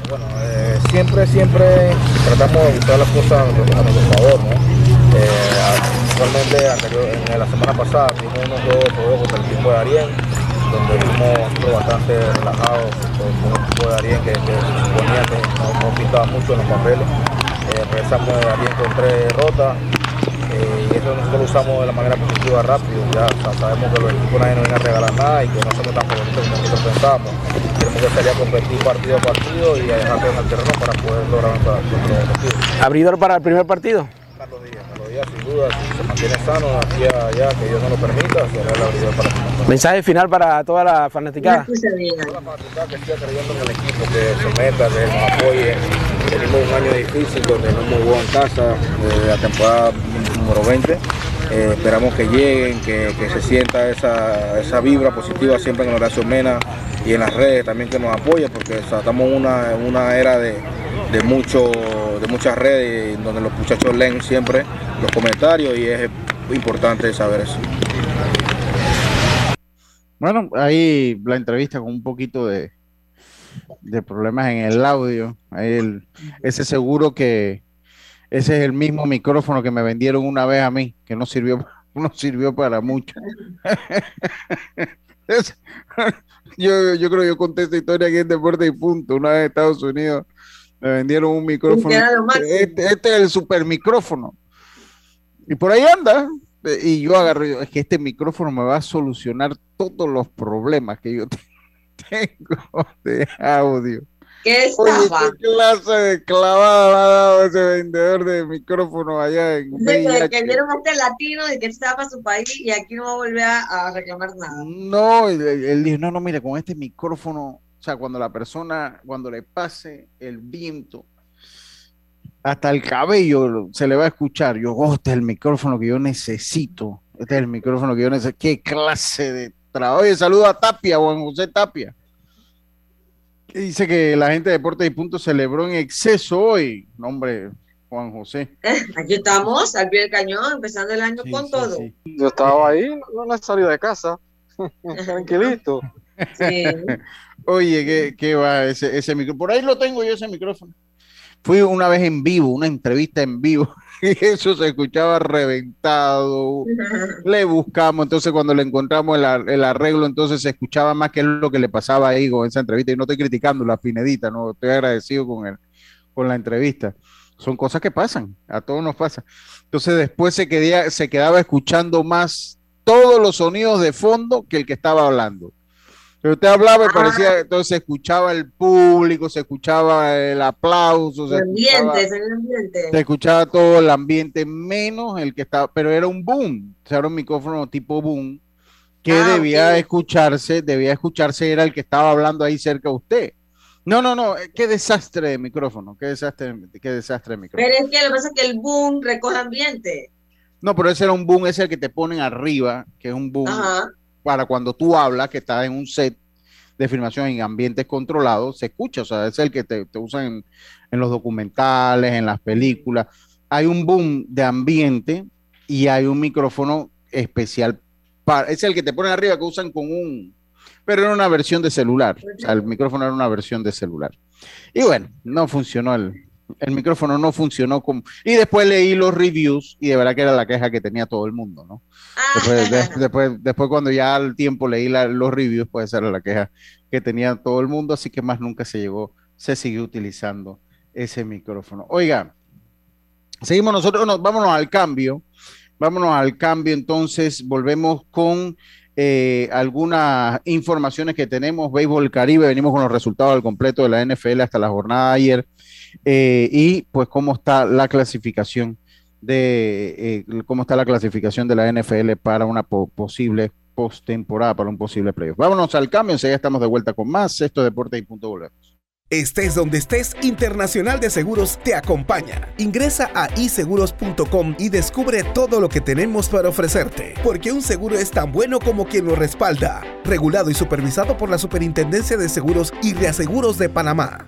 Bueno, eh, siempre, siempre tratamos de buscar las cosas a nuestro favor, ¿no? Eh, actualmente, en la semana pasada tuvimos unos juegos, juegos contra el equipo de Ariel, donde fuimos bastante relajados con un equipo de Ariel que, que suponía que no, no pintaba mucho en los papeles. Eh, regresamos de Ariel con tres derrotas eh, y eso nosotros lo usamos de la manera positiva rápido. Ya o sea, sabemos que los equipos nadie nos viene a regalar nada y que no somos tan favoritos como nosotros pensábamos. Tenemos que salir a competir partido a partido y a dejar todo en el terreno para poder lograr nuestro objetivo. ¿Abridor para el primer partido? Carlos Díaz, Carlos Díaz, sin duda, si se mantiene sano aquí allá, que Dios no lo permita, será el abridor para el primer partido. Mensaje final para toda la fanaticada. Toda la fanaticada que siga creyendo en el equipo, que se meta, que nos apoye. Tenemos un año difícil donde no hemos en casa, eh, la temporada número 20. Eh, esperamos que lleguen, que, que se sienta esa, esa vibra positiva siempre en Horacio Mena y en las redes también que nos apoyen, porque estamos en una, una era de, de, mucho, de muchas redes donde los muchachos leen siempre los comentarios y es importante saber eso. Bueno, ahí la entrevista con un poquito de, de problemas en el audio. El- ese seguro que ese es el mismo micrófono que me vendieron una vez a mí, que no sirvió, no sirvió para mucho. Es- yo, yo creo que yo conté esta historia aquí en Deporte y Punto. Una vez en Estados Unidos me vendieron un micrófono. Este, este es el super micrófono. Y por ahí anda. Y yo agarré, es que este micrófono me va a solucionar todos los problemas que yo tengo de audio. ¿Qué Oye, estafa? qué clase de clavada ha dado ese vendedor de micrófono allá en Dice que, vieron a este latino y que estaba para su país y aquí no va a volver a, a reclamar nada. No, él, dijo, no, no, mire, con este micrófono, o sea, cuando la persona, cuando le pase el viento, hasta el cabello se le va a escuchar. Yo, oh, este es el micrófono que yo necesito. Este es el micrófono que yo necesito. Qué clase de. Oye, saludo a Tapia, Juan José Tapia. Que dice que la gente de Deportes y Punto celebró en exceso hoy. No, hombre, Juan José. Aquí estamos, al pie del cañón, empezando el año con todo. Yo estaba ahí, no, no he salido de casa. Tranquilito. Sí. Oye, ¿qué, qué va ese, ese micrófono? Por ahí lo tengo yo ese micrófono. Fui una vez en vivo, una entrevista en vivo, y eso se escuchaba reventado. Le buscamos, entonces cuando le encontramos el, ar- el arreglo, entonces se escuchaba más que lo que le pasaba ahí con esa entrevista. Y no estoy criticando la finedita, no estoy agradecido con el, con la entrevista. Son cosas que pasan, a todos nos pasa. Entonces después se, quedía, se quedaba escuchando más todos los sonidos de fondo que el que estaba hablando. Pero usted hablaba y parecía, entonces se escuchaba el público, se escuchaba el aplauso, se El escuchaba, ambiente, el ambiente. se escuchaba todo el ambiente, menos el que estaba, pero era un boom, o sea, era un micrófono tipo boom, que Ah, debía escucharse, debía escucharse, era el que estaba hablando ahí cerca de usted. No, no, no, eh, qué desastre de micrófono, qué desastre, qué desastre de micrófono. Pero es que lo que pasa es que el boom recoge ambiente. No, pero ese era un boom, ese es el que te ponen arriba, que es un boom Ajá. Para cuando tú hablas, que estás en un set de filmación en ambientes controlados, se escucha, o sea, es el que te, usan en, en los documentales, en las películas. Hay un boom de ambiente y hay un micrófono especial para, es el que te ponen arriba que usan con un, pero era una versión de celular, o sea, el micrófono era una versión de celular. Y bueno, no funcionó el, el micrófono no funcionó como, y después leí los reviews y de verdad que era la queja que tenía todo el mundo, ¿no? Después, de- después, después cuando ya al tiempo leí la- los reviews, pues esa era la queja que tenía todo el mundo, así que más nunca se llegó, se siguió utilizando ese micrófono. Oiga, seguimos nosotros, no, vámonos al cambio, vámonos al cambio, entonces volvemos con eh, algunas informaciones que tenemos, Béisbol Caribe, venimos con los resultados al completo de la NFL hasta la jornada de ayer, eh, y pues cómo está la clasificación de eh, cómo está la clasificación de la NFL para una po- posible postemporada, para un posible playoff. Vámonos al cambio, enseguida estamos de vuelta con más. Es Deporte y Punto volvemos. Estés donde estés, Internacional de Seguros te acompaña. Ingresa a iseguros.com y descubre todo lo que tenemos para ofrecerte, porque un seguro es tan bueno como quien lo respalda. Regulado y supervisado por la Superintendencia de Seguros y Reaseguros de Panamá.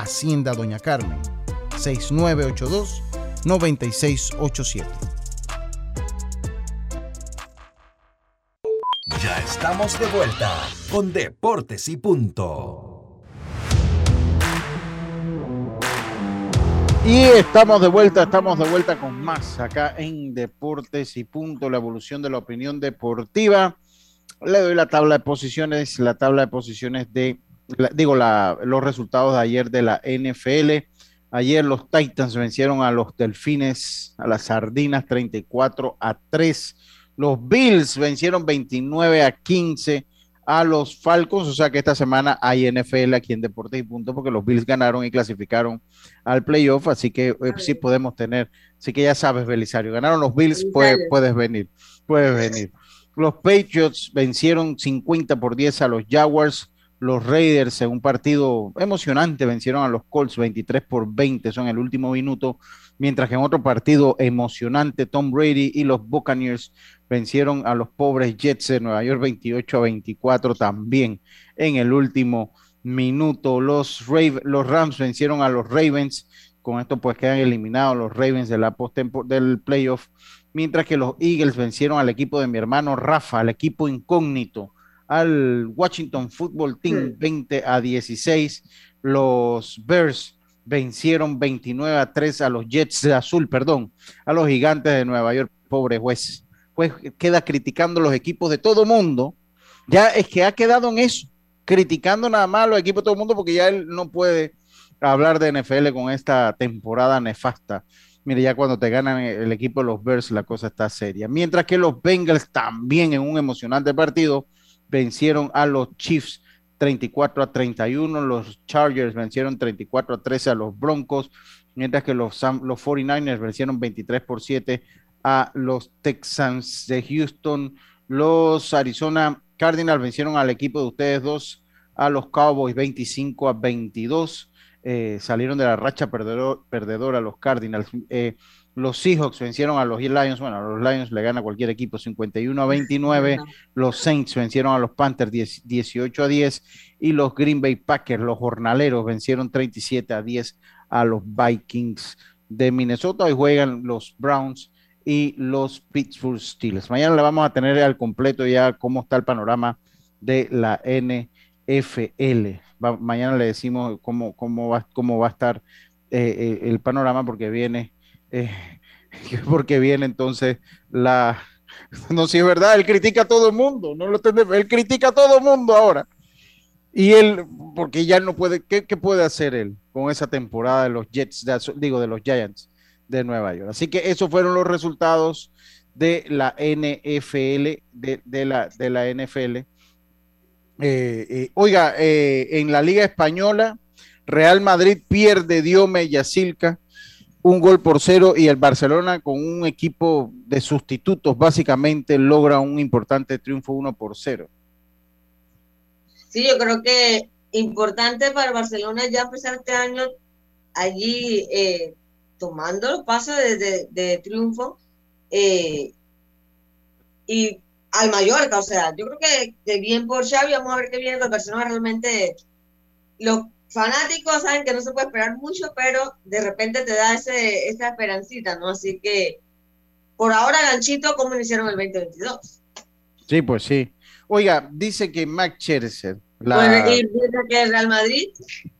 Hacienda Doña Carmen, 6982-9687. Ya estamos de vuelta con Deportes y Punto. Y estamos de vuelta, estamos de vuelta con más acá en Deportes y Punto, la evolución de la opinión deportiva. Le doy la tabla de posiciones, la tabla de posiciones de digo, la, los resultados de ayer de la NFL. Ayer los Titans vencieron a los Delfines, a las Sardinas 34 a 3. Los Bills vencieron 29 a 15 a los Falcons, o sea que esta semana hay NFL aquí en Deportes y Punto porque los Bills ganaron y clasificaron al playoff, así que eh, sí podemos tener, así que ya sabes, Belisario, ganaron los Bills, puedes venir, puedes venir. Los Patriots vencieron 50 por 10 a los Jaguars, los Raiders en un partido emocionante vencieron a los Colts 23 por 20, son el último minuto, mientras que en otro partido emocionante Tom Brady y los Buccaneers vencieron a los pobres Jets de Nueva York 28 a 24 también en el último minuto. Los, los Rams vencieron a los Ravens, con esto pues quedan eliminados los Ravens de la post del playoff, mientras que los Eagles vencieron al equipo de mi hermano Rafa, al equipo incógnito al Washington Football Team 20 a 16. Los Bears vencieron 29 a 3 a los Jets de Azul, perdón, a los Gigantes de Nueva York. Pobre juez. Queda criticando los equipos de todo mundo. Ya es que ha quedado en eso, criticando nada más a los equipos de todo el mundo porque ya él no puede hablar de NFL con esta temporada nefasta. Mire, ya cuando te ganan el equipo de los Bears, la cosa está seria. Mientras que los Bengals también en un emocionante partido vencieron a los Chiefs 34 a 31, los Chargers vencieron 34 a 13 a los Broncos, mientras que los, los 49ers vencieron 23 por 7 a los Texans de Houston, los Arizona Cardinals vencieron al equipo de ustedes dos, a los Cowboys 25 a 22, eh, salieron de la racha perdedora los Cardinals. Eh, los Seahawks vencieron a los Lions. Bueno, a los Lions le gana cualquier equipo 51 a 29. Los Saints vencieron a los Panthers 18 a 10. Y los Green Bay Packers, los jornaleros, vencieron 37 a 10 a los Vikings de Minnesota. Hoy juegan los Browns y los Pittsburgh Steelers. Mañana le vamos a tener al completo ya cómo está el panorama de la NFL. mañana le decimos cómo, cómo, va, cómo va a estar eh, eh, el panorama porque viene eh, porque viene entonces la... No, si es verdad, él critica a todo el mundo, no lo entendemos, él critica a todo el mundo ahora. Y él, porque ya no puede, ¿qué, puede hacer él con esa temporada de los Jets, digo, de los Giants de Nueva York? Así que esos fueron los resultados de la NFL, de, la, de la NFL. Eh, eh, oiga, en la Liga Española, Real Madrid pierde Diome y Yacilca un gol por cero y el Barcelona con un equipo de sustitutos básicamente logra un importante triunfo uno por cero. Sí, yo creo que importante para Barcelona ya empezar este año allí eh, tomando los pasos de, triunfo eh, y al Mallorca, o sea, yo creo que, bien por Xavi, vamos a ver qué viene el Barcelona realmente lo fanáticos saben que no se puede esperar mucho, pero de repente te da ese, esa esperancita, ¿no? Así que por ahora, ganchito, ¿cómo iniciaron el 2022? Sí, pues sí. Oiga, dice que Max Scherzer. La... y dice que el Real Madrid,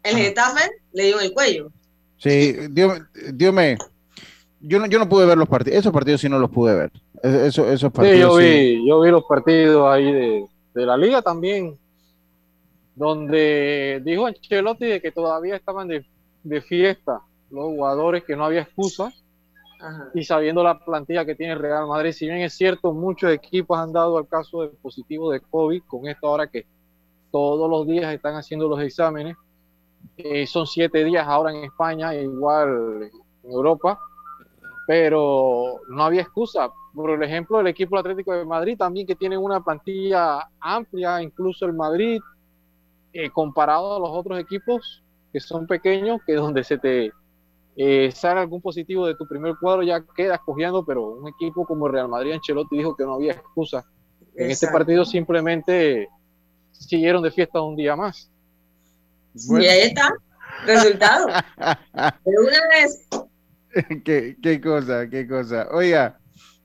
el Getafe, le dio el cuello. Sí, Dios, Dios me. Yo no, yo no pude ver los partidos, esos partidos sí no los pude ver. Eso, esos partidos. Sí, yo vi, yo vi los partidos ahí de, de la liga también donde dijo Ancelotti de que todavía estaban de, fiesta los jugadores, que no había excusa, y sabiendo la plantilla que tiene Real Madrid, si bien es cierto, muchos equipos han dado al caso de positivo de COVID, con esto ahora que todos los días están haciendo los exámenes, Eh, son siete días ahora en España, igual en Europa, pero no había excusa. Por ejemplo, el equipo Atlético de Madrid también que tiene una plantilla amplia, incluso el Madrid, eh, comparado a los otros equipos que son pequeños, que donde se te eh, sale algún positivo de tu primer cuadro ya quedas cogiendo, pero un equipo como Real Madrid, Ancelotti dijo que no había excusa. En este partido simplemente siguieron de fiesta un día más. Y ahí está, resultado. de una vez. qué, qué cosa, qué cosa. Oiga,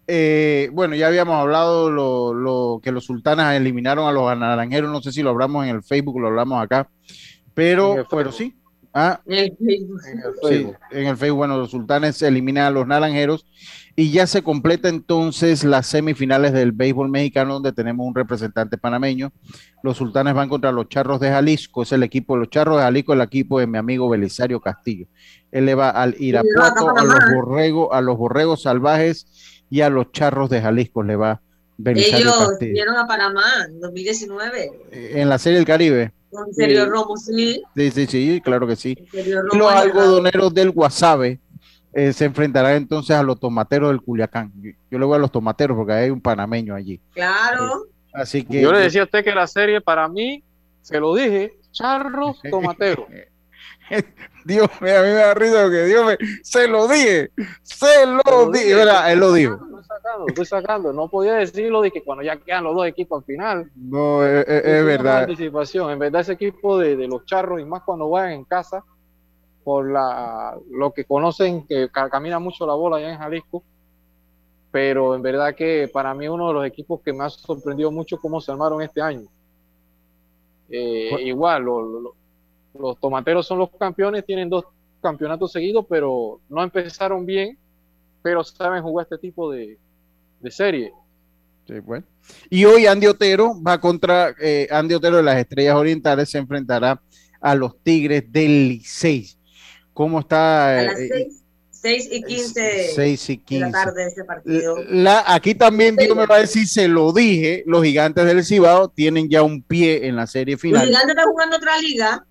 eh, bueno, ya habíamos hablado lo, lo, que los sultanas eliminaron a los naranjeros, no sé si lo hablamos en el Facebook, lo hablamos acá, pero, pero sí. Ah, en el Facebook. En el Facebook. Sí, en el Facebook, bueno, los sultanes eliminan a los naranjeros y ya se completa entonces las semifinales del béisbol mexicano donde tenemos un representante panameño. Los sultanes van contra los charros de Jalisco, es el equipo, los charros de Jalisco, el equipo de mi amigo Belisario Castillo. Él le va al Irapuato, a los borregos, a los borregos salvajes y a los charros de Jalisco le va Belisario Ellos Castillo. vieron a Panamá en 2019. En la Serie del Caribe. Con Sergio Romo, sí. Sí, sí, sí, claro que sí. Los algodoneros del Guasave eh, se enfrentarán entonces a los tomateros del Culiacán. Yo, yo, le voy a los tomateros porque hay un panameño allí. Claro. Eh, así que. Yo le decía a usted que la serie para mí, se lo dije, charros tomateros. Dios mío, a mí me da risa porque Dios me, se lo dije, se lo, dije, ¿verdad? Él lo dijo. Estoy sacando, estoy sacando, no podía decirlo de que cuando ya quedan los dos equipos al final. No, es, es, es verdad. Anticipación. En verdad, ese equipo de, de, los charros, y más cuando vayan en casa, por la, lo que conocen, que camina mucho la bola allá en Jalisco, pero en verdad que para mí uno de los equipos que me ha sorprendido mucho cómo se armaron este año. Eh, igual, lo, lo, los tomateros son los campeones, tienen dos campeonatos seguidos, pero no empezaron bien, pero saben jugar este tipo de, de serie. Sí, bueno. Y hoy Andy Otero va contra eh, Andy Otero de las Estrellas Orientales, se enfrentará a los Tigres del Licey. ¿Cómo está? A las 6 y 15, 6 y 15 de la tarde de ese partido. La, aquí también Dios me va a decir, se lo dije, los gigantes del Cibao tienen ya un pie en la serie final. Los gigantes están jugando otra liga.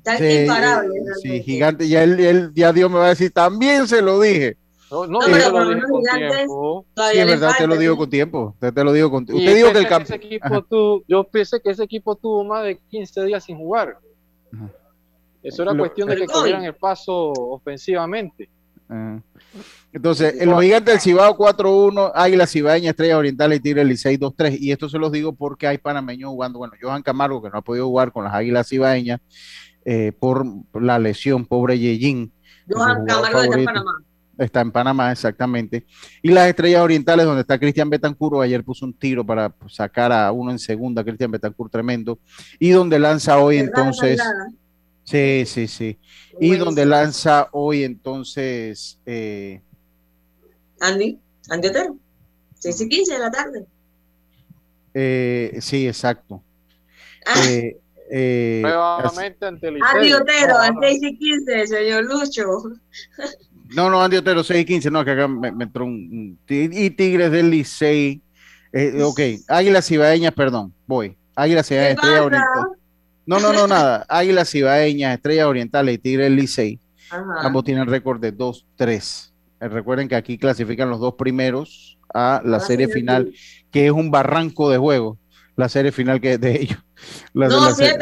Están sí, imparables. Sí, gigante, ya, él, él, ya Dios me va a decir, también se lo dije. No, no, No, pero lo con gigantes tiempo. Sí, es verdad, te lo digo con tiempo. Te, te lo digo con tiempo. Y Usted dijo que el tuvo- yo pensé que ese equipo tuvo más de 15 días sin jugar. Ajá. Eso era Lo- cuestión de que cogieran el paso ofensivamente. Ajá. Entonces, el gigante del Cibao 4-1, Águila Cibaeña, Estrellas Orientales y Tigre Licey 2-3. Y esto se los digo porque hay panameños jugando. Bueno, Johan Camargo, que no ha podido jugar con las Águilas Cibaeñas eh, por la lesión, pobre. Johan Camargo está en. Panamá. Está en Panamá, exactamente. Y las Estrellas Orientales, donde está Cristian Betancur, ayer puso un tiro para sacar a uno en segunda, Cristian Betancur, tremendo. Y donde lanza hoy ¿Verdad, entonces. Fernanda? Sí, sí, sí. Y Buenísimo. donde lanza hoy entonces. eh, Andy, Andy Otero. 6 y 15 de la tarde. eh, sí, exacto. Ah, Eh, eh, Nuevamente ante el Andy. Otero, a No, 6 y 15, señor Lucho. no, no, Andy Otero, 6 y 15, no, que acá me, me entró un, Y Tigres del Licey. eh, ok, Águilas Cibaeñas, perdón, voy. Águilas ¿Qué Cibaeñas, Estrellas? Orientales. No, no, no, nada. Águilas Cibaeñas, Estrellas Orientales y Tigres del Licey. Ajá. Ambos tienen récord de 2-3. Eh, recuerden que aquí clasifican los dos primeros a la Ah, serie sí, final, que es un barranco de juego. La serie final que es de ellos. La- No, la serie-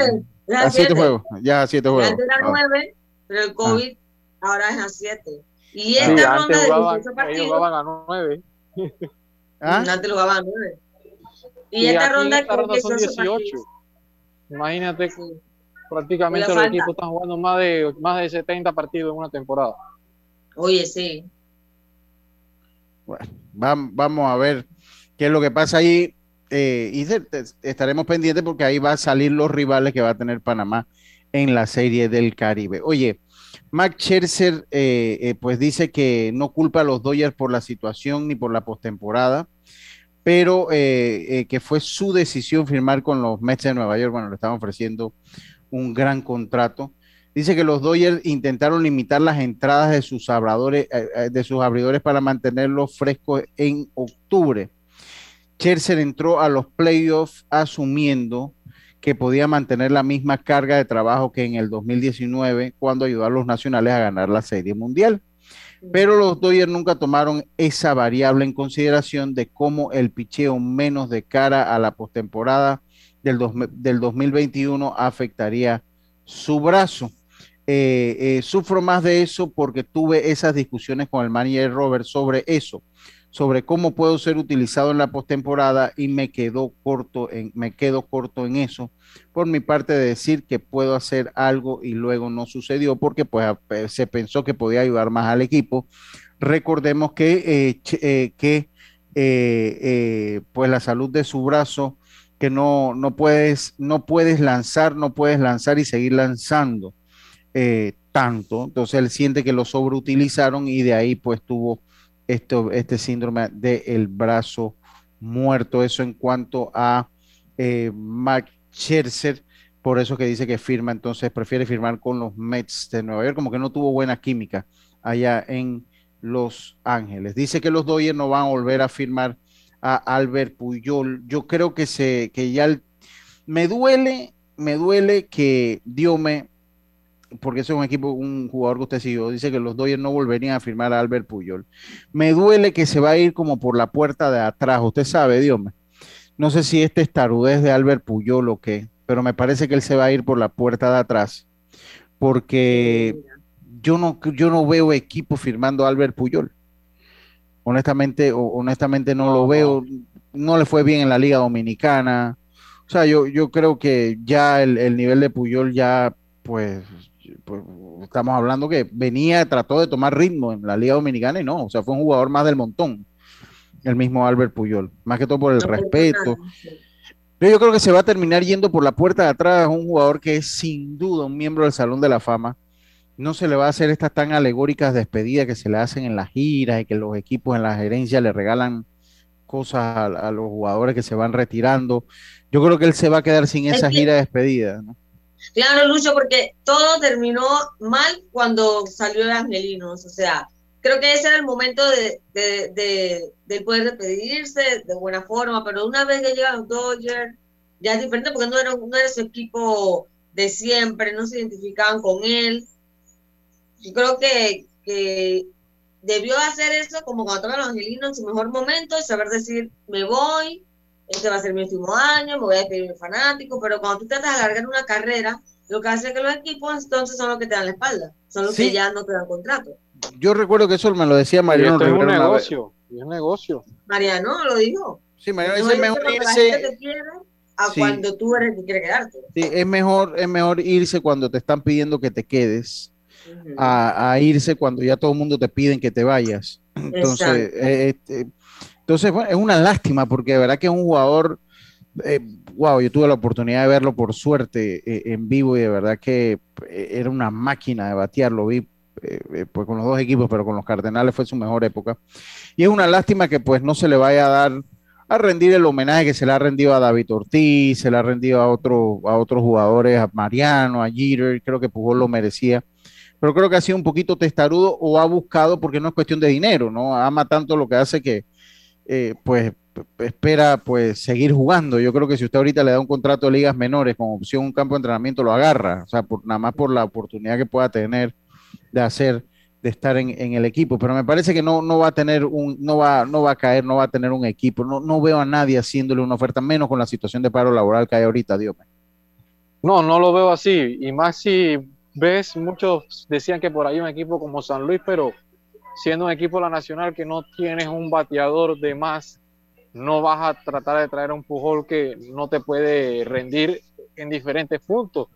7. A siete juegos, ya a siete juegos. Antes era Ah. 9, pero el COVID ahora es a 7. Y esta ronda de jugaban, 18 ellos partidos, jugaban a 9. ¿Ah? antes lo jugaban 9. Y, Y, esta ronda esta ronda son 18 18. partidos. Imagínate, Sí. prácticamente los equipos están jugando más de, más de 70 partidos en una temporada. Oye, sí. Bueno, vam- vamos a ver qué es lo que pasa ahí. Eh, y estaremos pendientes porque ahí va a salir los rivales que va a tener Panamá en la serie del Caribe. Oye, Max Scherzer eh, eh, pues dice que no culpa a los Dodgers por la situación ni por la postemporada, pero eh, eh, que fue su decisión firmar con los Mets de Nueva York. Bueno, le estaban ofreciendo un gran contrato. Dice que los Dodgers intentaron limitar las entradas de sus de sus abridores para mantenerlos frescos en octubre. Scherzer entró a los playoffs asumiendo que podía mantener la misma carga de trabajo que en el 2019 cuando ayudó a los nacionales a ganar la Serie Mundial. Pero los Dodgers nunca tomaron esa variable en consideración de cómo el picheo menos de cara a la postemporada del, del 2021 afectaría su brazo. Eh, eh, sufro más de eso porque tuve esas discusiones con el manager Robert sobre eso sobre cómo puedo ser utilizado en la postemporada y me quedo corto en me corto en eso por mi parte de decir que puedo hacer algo y luego no sucedió porque pues se pensó que podía ayudar más al equipo. Recordemos que eh, eh, que eh, pues la salud de su brazo que no no puedes no puedes lanzar no puedes lanzar y seguir lanzando tanto. Entonces él siente que lo sobreutilizaron y de ahí pues tuvo esto, este síndrome del brazo muerto. Eso en cuanto a eh, Max Scherzer, por eso que dice que firma, entonces prefiere firmar con los Mets de Nueva York, como que no tuvo buena química allá en Los Ángeles. Dice que los Dodgers no van a volver a firmar a Albert Puyol. Yo creo que se, que ya me duele, me duele que Diome porque ese es un equipo, un jugador que usted siguió, dice que los Dodgers no volverían a firmar a Albert Puyol. Me duele que se va a ir como por la puerta de atrás, usted sabe, Dios mío. No sé si este es tarudez de Albert Puyol o qué, pero me parece que él se va a ir por la puerta de atrás, porque yo no, yo no veo equipo firmando a Albert Puyol. Honestamente, honestamente no lo veo, no le fue bien en la Liga Dominicana. O sea, yo, yo creo que ya el, el nivel de Puyol ya, pues, pues, estamos hablando que venía, trató de tomar ritmo en la Liga Dominicana y no, o sea, fue un jugador más del montón, el mismo Albert Puyol, más que todo por el respeto. Pero yo creo que se va a terminar yendo por la puerta de atrás, un jugador que es sin duda un miembro del Salón de la Fama. No se le va a hacer estas tan alegóricas despedidas que se le hacen en las giras y que los equipos en la gerencia le regalan cosas a, a los jugadores que se van retirando. Yo creo que él se va a quedar sin esa gira de despedida. ¿no? Claro, Lucho, porque todo terminó mal cuando salió el Angelinos. O sea, creo que ese era el momento de, de, poder despedirse de buena forma, pero una vez que llegan los Dodgers, ya es diferente porque no era, no era su equipo de siempre, no se identificaban con él. Yo creo que, que debió hacer eso como cuando toma los angelinos en su mejor momento y saber decir, me voy, este va a ser mi último año, me voy a despedir de mi fanático, pero cuando tú tratas de alargar una carrera, lo que hace que los equipos entonces son los que te dan la espalda, son los que ya no te dan contrato. Yo recuerdo que eso me lo decía Mariano. es un negocio, es un negocio. Mariano lo dijo. Sí, Mariano dice mejor irse. a cuando tú eres el que quiere quedarte. Sí, es mejor, es mejor irse cuando te están pidiendo que te quedes, a, a, irse cuando ya todo el mundo te piden que te vayas. Entonces, eh, este, entonces, bueno, es una lástima porque de verdad que es un jugador, eh, wow, yo tuve la oportunidad de verlo por suerte eh, en vivo y de verdad que eh, era una máquina de batear, lo vi pues con los dos equipos, pero con los Cardenales fue su mejor época. Y es una lástima que pues no se le vaya a dar a rendir el homenaje que se le ha rendido a David Ortiz, se le ha rendido a, otro, a otros jugadores, a Mariano, a Jeter, creo que Pujol lo merecía pero creo que ha sido un poquito testarudo o ha buscado, porque no es cuestión de dinero, ¿no? Ama tanto lo que hace que, eh, pues espera pues seguir jugando. Yo creo que si usted ahorita le da un contrato de ligas menores con opción un campo de entrenamiento, lo agarra, o sea, por, nada más por la oportunidad que pueda tener de hacer, de estar en, el equipo. Pero me parece que no, no va a tener un, no va, no va a caer, no va a tener un equipo. No, no veo a nadie haciéndole una oferta, menos con la situación de paro laboral que hay ahorita, Dios No, no lo veo así. Y más si ves, muchos decían que por ahí un equipo como San Luis, pero siendo un equipo de la Nacional que no tienes un bateador de más, no vas a tratar de traer un Pujol que no te puede rendir en diferentes puntos.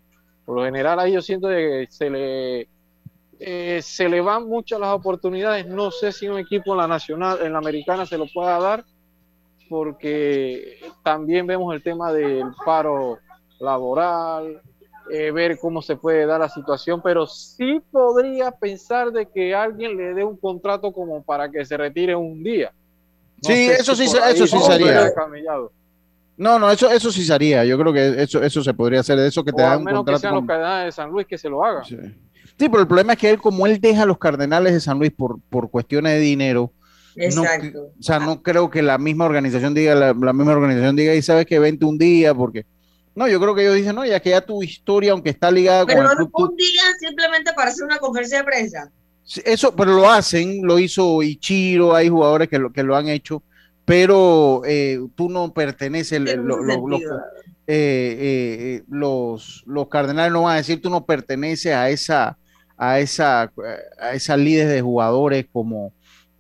Por lo general ahí yo siento que se le, eh, se le van muchas las oportunidades. No sé si un equipo en la Nacional, en la Americana se lo pueda dar, porque también vemos el tema del paro laboral, eh, ver cómo se puede dar la situación, pero sí podría pensar de que alguien le dé un contrato como para que se retire un día. sí, eso sí, eso sí sería. No, no, eso, eso sí sería. Yo creo que eso, eso se podría hacer. Eso que te dan un menos contrato. Que sean los Cardenales de San Luis que se lo hagan. Sí. pero el problema es que él, como él deja a los Cardenales de San Luis por, por cuestiones de dinero, Exacto. o sea, no creo que la misma organización diga, la, la misma organización diga, y sabes que vente un día, porque No, yo creo que ellos dicen, no, ya que ya tu historia, aunque está ligada Pero con club, tú- un día simplemente para hacer una conferencia de prensa. Eso, pero lo hacen, lo hizo Ichiro, hay jugadores que lo, que lo han hecho, pero eh, tú no perteneces, lo- lo- eh, eh, eh, los, los cardenales no van a decir tú no perteneces a esa, a esa, a esa líder de jugadores como,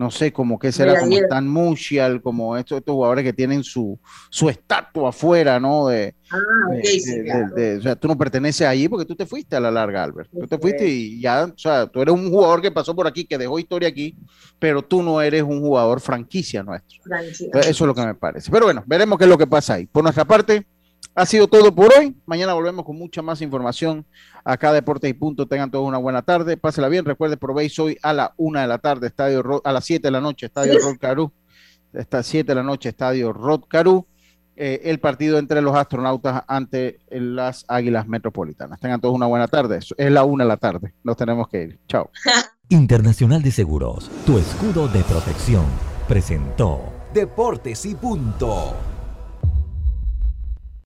no sé, como que será, como. Stan Musial, como estos, estos jugadores que tienen su, su estatua afuera, ¿no? De, Ah, de- ok, sí, de- claro. de- o sea, tú no perteneces allí porque tú te fuiste a la larga, Albert. Tú te fuiste y ya, o sea, tú eres un jugador que pasó por aquí, que dejó historia aquí, pero tú no eres un jugador franquicia nuestro. Entonces, Eso es lo que me parece. Pero bueno, veremos qué es lo que pasa ahí. Por nuestra parte, ha sido todo por hoy. Mañana volvemos con mucha más información acá Deportes y Punto. Tengan todos una buena tarde. Pásela bien. Recuerde, probéis hoy a la una de la tarde, estadio Ro- a las 7 de la noche, estadio Rod Caru. Hasta las 7 de la noche, estadio Rod Caru. eh, el partido entre los astronautas ante las Águilas Metropolitanas. Tengan todos una buena tarde. Es la una de la tarde. Nos tenemos que ir. Chao. Internacional de Seguros, tu escudo de protección, presentó Deportes y punto.